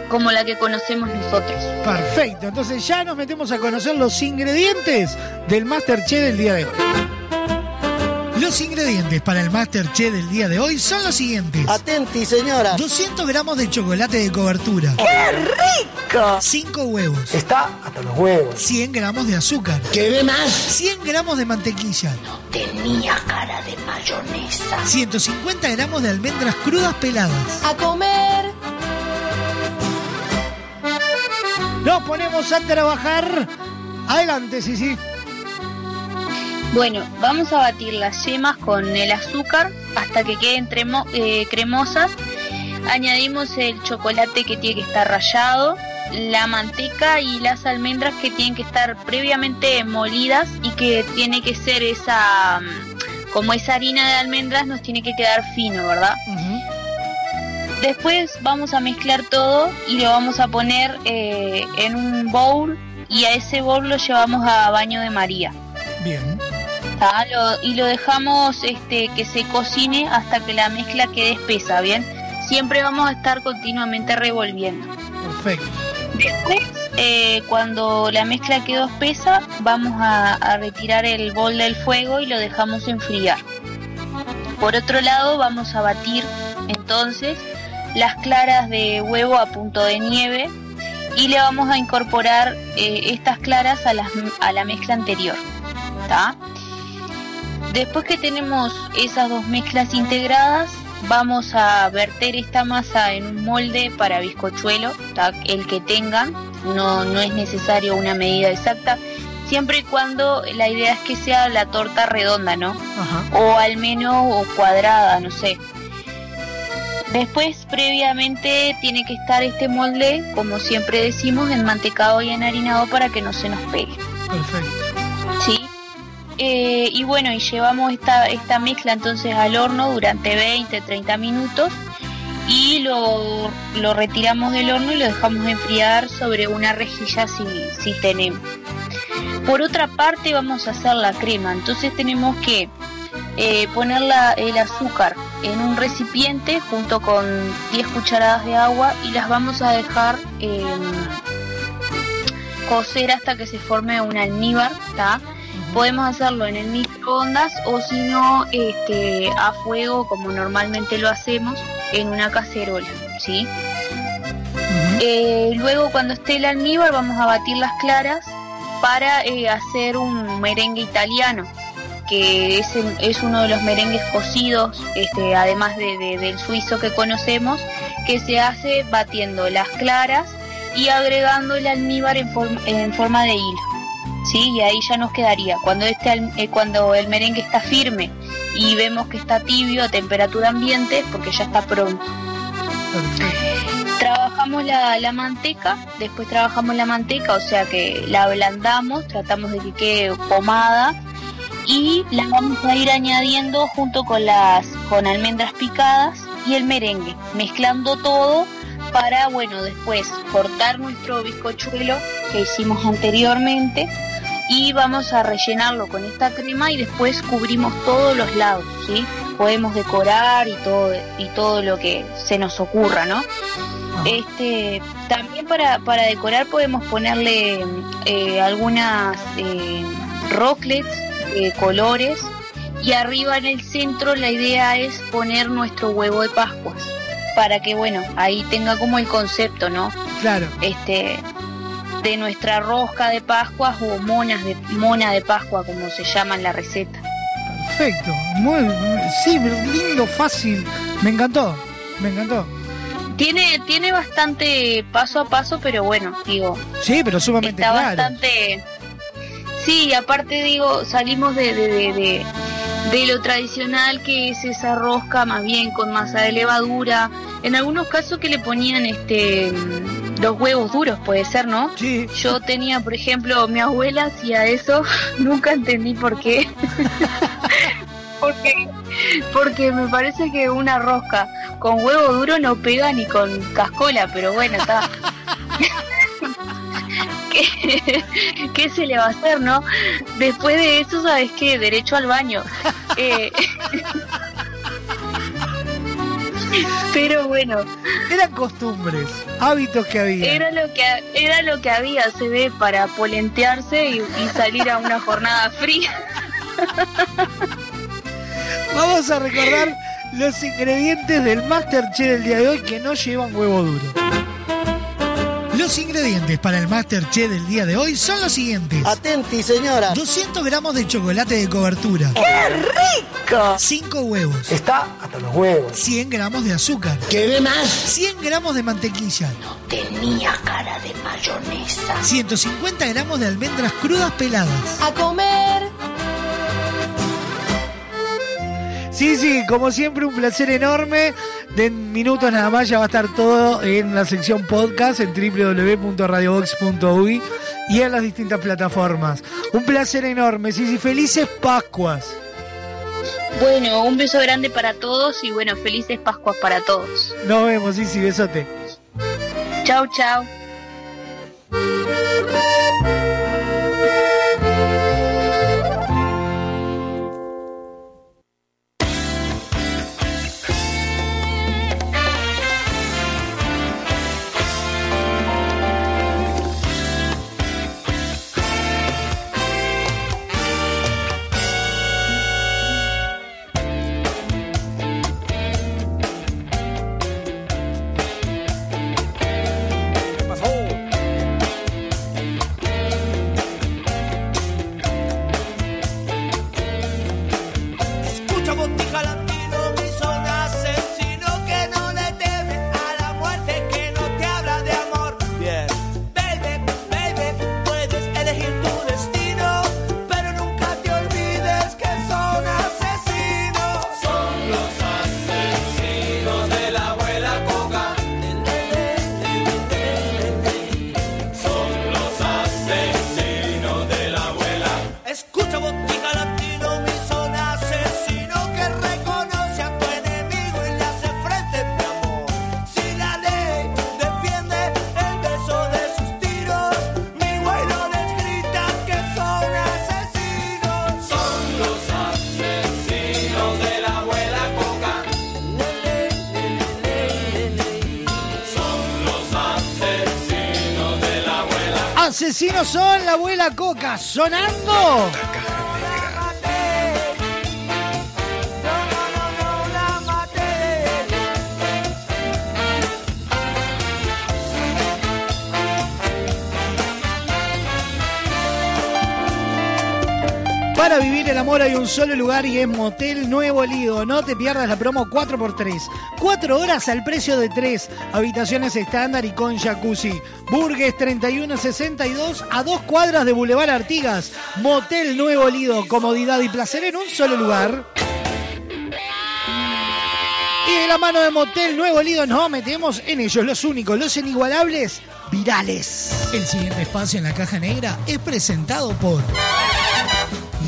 Speaker 34: como la que conocemos nosotros.
Speaker 3: Perfecto, entonces ya nos metemos a conocer los ingredientes del Masterchef del día de hoy. Los ingredientes para el Masterchef del día de hoy son los siguientes.
Speaker 2: Atenti, señora.
Speaker 3: 200 gramos de chocolate de cobertura.
Speaker 2: ¡Qué rico!
Speaker 3: 5 huevos.
Speaker 2: Está hasta los huevos.
Speaker 3: 100 gramos de azúcar.
Speaker 2: ¿Qué más?
Speaker 3: 100 gramos de mantequilla.
Speaker 2: Tenía cara de mayonesa.
Speaker 3: 150 gramos de almendras crudas peladas.
Speaker 33: A comer.
Speaker 3: Nos ponemos a trabajar. Adelante, sí, sí.
Speaker 34: Bueno, vamos a batir las yemas con el azúcar hasta que queden tremo- eh, cremosas. Añadimos el chocolate que tiene que estar rallado, la manteca y las almendras que tienen que estar previamente molidas y que tiene que ser esa, mm, como esa harina de almendras nos tiene que quedar fino, ¿verdad? Después vamos a mezclar todo y lo vamos a poner eh, en un bowl y a ese bowl lo llevamos a baño de María.
Speaker 3: Bien.
Speaker 34: Lo- y lo dejamos este, que se cocine hasta que la mezcla quede espesa, ¿bien? Siempre vamos a estar continuamente revolviendo.
Speaker 3: Perfecto.
Speaker 34: Después eh, cuando la mezcla quedó espesa, vamos a, a retirar el bol del fuego y lo dejamos enfriar. Por otro lado, vamos a batir entonces las claras de huevo a punto de nieve y le vamos a incorporar eh, estas claras a, las- a la mezcla anterior. ¿tá? Después que tenemos esas dos mezclas integradas, vamos a verter esta masa en un molde para bizcochuelo, el que tengan, no, no es necesario una medida exacta, siempre y cuando la idea es que sea la torta redonda, ¿no? O al menos o cuadrada, no sé. Después, previamente, tiene que estar este molde, como siempre decimos, enmantecado y enharinado para que no se nos pegue.
Speaker 3: Perfecto.
Speaker 34: ¿Sí? Eh, y bueno, y llevamos esta, esta mezcla entonces al horno durante 20, 30 minutos y lo, lo retiramos del horno y lo dejamos enfriar sobre una rejilla si, si tenemos. Por otra parte vamos a hacer la crema, entonces tenemos que eh, poner la- el azúcar en un recipiente junto con 10 cucharadas de agua y las vamos a dejar eh, cocer hasta que se forme un almíbar. Podemos hacerlo en el microondas o si no, este, a fuego como normalmente lo hacemos en una cacerola, ¿sí? Eh, luego cuando esté el almíbar vamos a batir las claras para eh, hacer un merengue italiano que es, es uno de los merengues cocidos, este, además de- de- del suizo que conocemos, que se hace batiendo las claras y agregando el almíbar en forma de hilo. ¿Sí? Y ahí ya nos quedaría. Cuando, este, eh, cuando el merengue está firme y vemos que está tibio a temperatura ambiente, porque ya está pronto. Trabajamos la, la manteca, después trabajamos la manteca, o sea que la ablandamos, tratamos de que quede pomada y la vamos a ir añadiendo junto con las con almendras picadas y el merengue, mezclando todo para bueno después cortar nuestro bizcochuelo que hicimos anteriormente y vamos a rellenarlo con esta crema y después cubrimos todos los lados, ¿sí? Podemos decorar y todo y todo lo que se nos ocurra, ¿no? Este, también para, para decorar podemos ponerle eh, algunas eh, rocklets de colores y arriba en el centro la idea es poner nuestro huevo de Pascuas para que bueno ahí tenga como el concepto no
Speaker 3: claro
Speaker 34: este de nuestra rosca de Pascuas o monas de mona de Pascua como se llama en la receta
Speaker 3: Perfecto. Muy, sí, lindo, fácil. Me encantó. Me encantó.
Speaker 34: tiene tiene bastante paso a paso pero bueno digo
Speaker 3: Sí, pero sumamente
Speaker 34: está
Speaker 3: claro.
Speaker 34: bastante sí aparte digo salimos de, de, de, de- de lo tradicional que es esa rosca más bien con masa de levadura en algunos casos que le ponían este los huevos duros puede ser no
Speaker 3: sí
Speaker 34: yo tenía por ejemplo mi abuela hacía eso nunca entendí por qué porque porque me parece que una rosca con huevo duro no pega ni con cascola pero bueno está ¿Qué, qué se le va a hacer, no? Después de eso, ¿sabes qué? Derecho al baño. Eh, pero bueno.
Speaker 3: Eran costumbres, hábitos que había.
Speaker 34: Era lo que era lo que había, se ve, para polentearse y, y salir a una jornada fría.
Speaker 3: Vamos a recordar los ingredientes del Masterchef del día de hoy que no llevan huevo duro. Los ingredientes para el Masterchef del día de hoy son los siguientes.
Speaker 2: Atenti, señora.
Speaker 3: 200 gramos de chocolate de cobertura.
Speaker 2: ¡Qué rico!
Speaker 3: 5 huevos.
Speaker 2: Está hasta los huevos.
Speaker 3: 100 gramos de azúcar.
Speaker 2: ¿Qué más?
Speaker 3: 100 gramos de mantequilla.
Speaker 2: Tenía cara de mayonesa.
Speaker 3: 150 gramos de almendras crudas peladas.
Speaker 20: A comer.
Speaker 3: Sí, sí, como siempre, un placer enorme. De minutos nada más ya va a estar todo en la sección podcast en www.radiobox.uy y en las distintas plataformas. Un placer enorme, sí, sí, felices Pascuas.
Speaker 34: Bueno, un beso grande para todos y bueno, felices Pascuas para todos.
Speaker 3: Nos vemos, sí, sí, besote.
Speaker 34: Chau, chau.
Speaker 3: Son la abuela Coca sonando. Amor hay un solo lugar y es Motel Nuevo Lido. No te pierdas la promo 4x3. 4 horas al precio de 3. Habitaciones estándar y con jacuzzi. Burgues 3162 a dos cuadras de Boulevard Artigas. Motel Nuevo Lido. Comodidad y placer en un solo lugar. Y de la mano de Motel Nuevo Lido nos metemos en ellos, los únicos, los inigualables, virales.
Speaker 13: El siguiente espacio en la caja negra es presentado por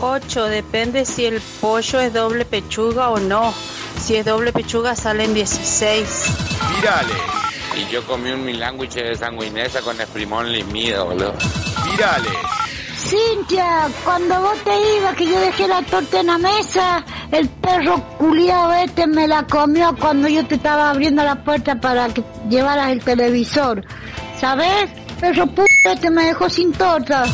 Speaker 35: 8, depende si el pollo es doble pechuga o no. Si es doble pechuga salen 16.
Speaker 8: Virales.
Speaker 36: Y yo comí un milándwich de sanguinesa con esprimón limido, boludo.
Speaker 8: Virales.
Speaker 37: Cintia, cuando vos te ibas, que yo dejé la torta en la mesa, el perro culiado este me la comió cuando yo te estaba abriendo la puerta para que llevaras el televisor. ¿Sabes? Perro puto este me dejó sin torta.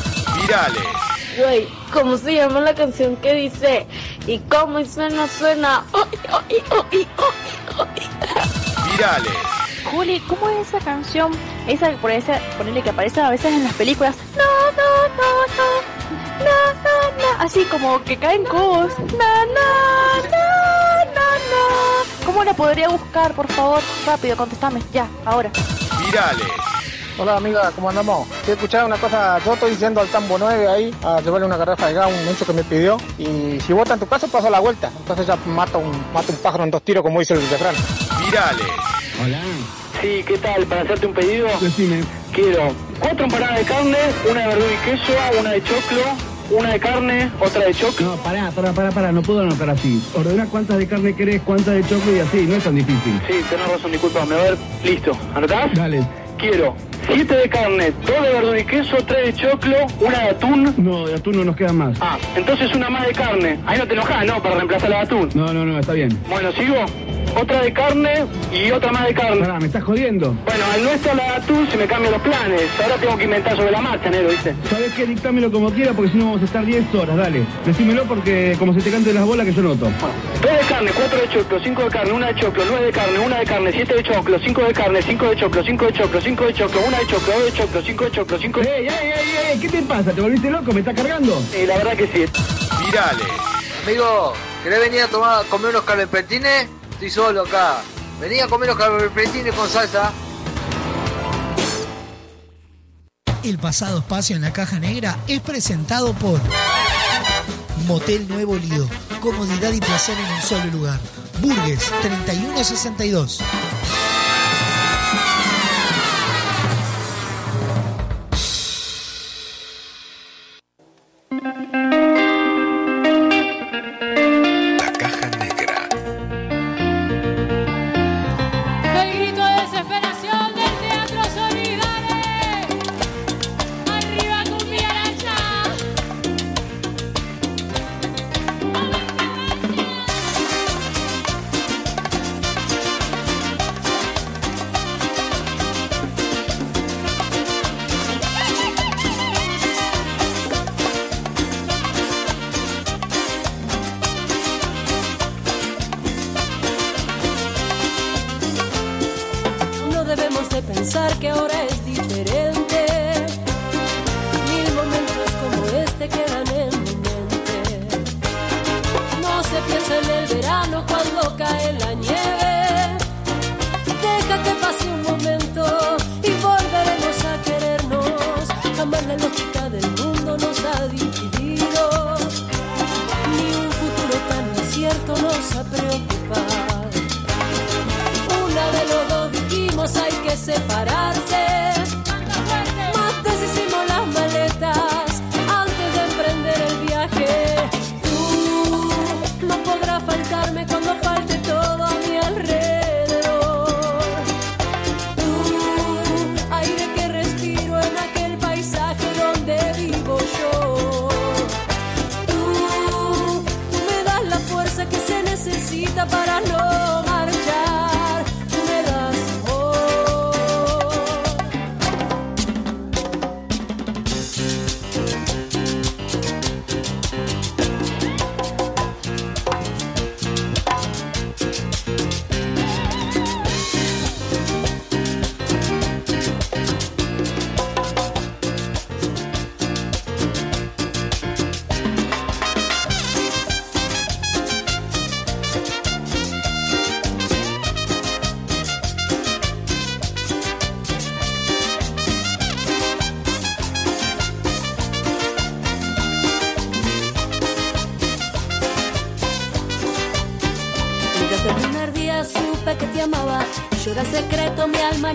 Speaker 8: Virales.
Speaker 38: Güey, ¿cómo se llama la canción que dice? Y cómo suena, suena. Ay, ay.
Speaker 8: Virales.
Speaker 20: Juli, ¿cómo es esa canción? Esa que parece, ponerle que aparece a veces en las películas. No, no, no, no. No, no, no. Así como que caen cubos. No, no, no, no, no. ¿Cómo la podría buscar, por favor? Rápido, contestame. Ya, ahora.
Speaker 8: Virales.
Speaker 39: Hola amiga, ¿cómo andamos? Te escuchaba una cosa, yo estoy yendo al Tambo 9 ahí a llevarle una garrafa de gas, un mucho que me pidió. Y si vota en tu caso, paso la vuelta. Entonces ya mata un, mata un pájaro en dos tiros, como dice el refrán.
Speaker 8: Virales.
Speaker 39: Hola.
Speaker 40: Sí, ¿qué tal? Para hacerte un pedido,
Speaker 39: Decime.
Speaker 40: quiero cuatro empanadas de carne, una de verdura y queso, una de choclo, una de carne, otra de choclo.
Speaker 39: No, pará, pará, pará, pará, no puedo anotar así. Ordena cuántas de carne querés, cuántas de choclo y así, no es tan difícil.
Speaker 40: Sí, tenés razón, disculpame. A ver, listo. ¿Anotás?
Speaker 39: Dale.
Speaker 40: Quiero siete de carne, dos de verdura y queso, tres de choclo, una de atún.
Speaker 39: No, de atún no nos quedan más.
Speaker 40: Ah, entonces una más de carne. Ahí no te enojas, ¿no? Para reemplazar la de atún.
Speaker 39: No, no, no, está bien.
Speaker 40: Bueno, ¿sigo? Otra de carne y otra más de carne.
Speaker 39: Pará, ¿me estás jodiendo?
Speaker 40: Bueno, al no estar la de atún se me cambian los planes. Ahora tengo que inventar sobre la marcha, negro, ¿viste?
Speaker 39: ¿Sabes qué? Dictámelo como quiera porque si no vamos a estar 10 horas, dale. Decímelo porque como se te cante las bolas que yo noto.
Speaker 40: Dos de carne, cuatro de choclo, cinco de carne, una de choclo, nueve de carne, una de carne, siete de choclo, cinco de carne, cinco de choclo, cinco de choclo, cinco de choclo, una de choclo, dos de choclo, cinco de choclo, cinco de...
Speaker 39: ¡Ey, ey, ey, ey! ¿Qué te pasa? ¿Te volviste loco? ¿Me estás cargando?
Speaker 40: Sí, la verdad que sí.
Speaker 8: Virales.
Speaker 41: Amigo, ¿querés venir a tomar, comer unos calpetines? Estoy solo acá. Vení a comer unos calpetines con salsa.
Speaker 13: El pasado espacio en la caja negra es presentado por Motel Nuevo Lido. Comodidad y placer en un solo lugar. Burgues 3162.
Speaker 42: Separarse.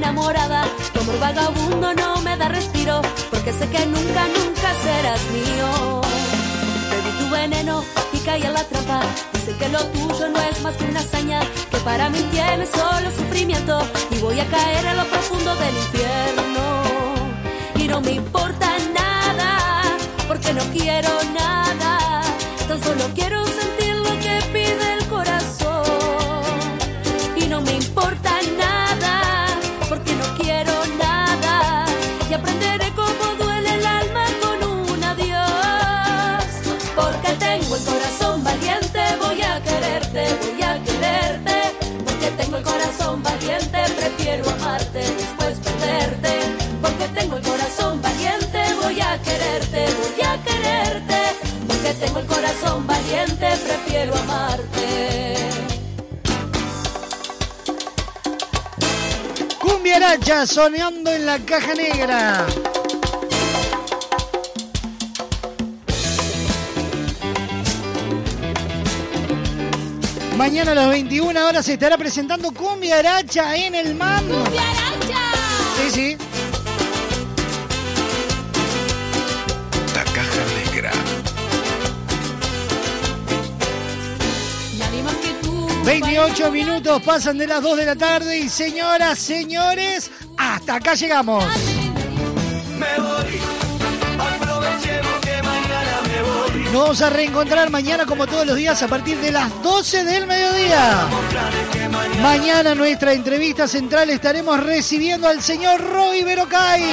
Speaker 42: Enamorada. Tu amor vagabundo no me da respiro. Porque sé que nunca, nunca serás mío. Bebí tu veneno y caí en la trampa. Dice que lo tuyo no es más que una hazaña. Que para mí tiene solo sufrimiento. Y voy a caer en lo profundo del infierno. Y no me importa nada. Porque no quiero nada. Tan solo quiero sentir lo que pide
Speaker 3: Cumbia Aracha soñando en la caja negra. Mañana a las 21 horas se estará presentando Cumbia Aracha en el MAM. ¡Cumbia Sí, sí.
Speaker 4: La caja negra.
Speaker 42: Nadie más que tú.
Speaker 3: 28 minutos pasan de las 2 de la tarde y señoras, señores, hasta acá llegamos.
Speaker 18: Me voy, aprovechemos que mañana me voy.
Speaker 3: Nos vamos a reencontrar mañana como todos los días a partir de las 12 del mediodía. Mañana nuestra entrevista central estaremos recibiendo al señor Roy Berocay.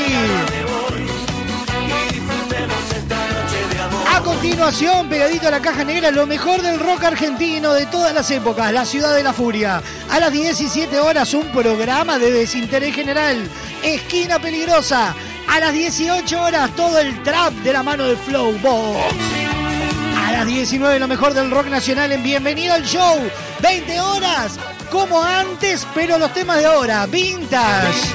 Speaker 3: A continuación, pegadito a la caja negra, lo mejor del rock argentino de todas las épocas, la ciudad de la furia. A las 17 horas, un programa de desinterés general, esquina peligrosa. A las 18 horas, todo el trap de la mano de Flowbox. A las 19 lo mejor del rock nacional en Bienvenido al Show. 20 horas, como antes, pero los temas de ahora, vintage.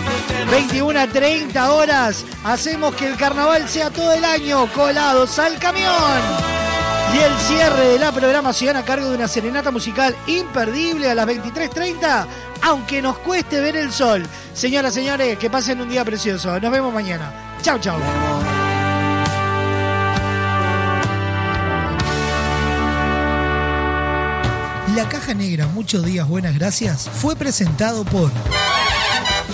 Speaker 3: 21 a 30 horas, hacemos que el carnaval sea todo el año, colados al camión. Y el cierre de la programación a cargo de una serenata musical imperdible a las 23.30, aunque nos cueste ver el sol. Señoras, señores, que pasen un día precioso. Nos vemos mañana. Chau, chau. La caja negra, muchos días, buenas gracias, fue presentado por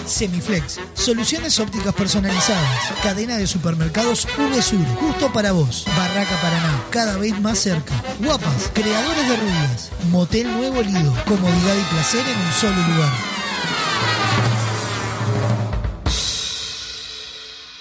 Speaker 3: Semiflex, soluciones ópticas personalizadas, cadena de supermercados VSUR, justo para vos, Barraca Paraná, cada vez más cerca, Guapas, creadores de rubias, Motel Nuevo Lido, comodidad y placer en un solo lugar.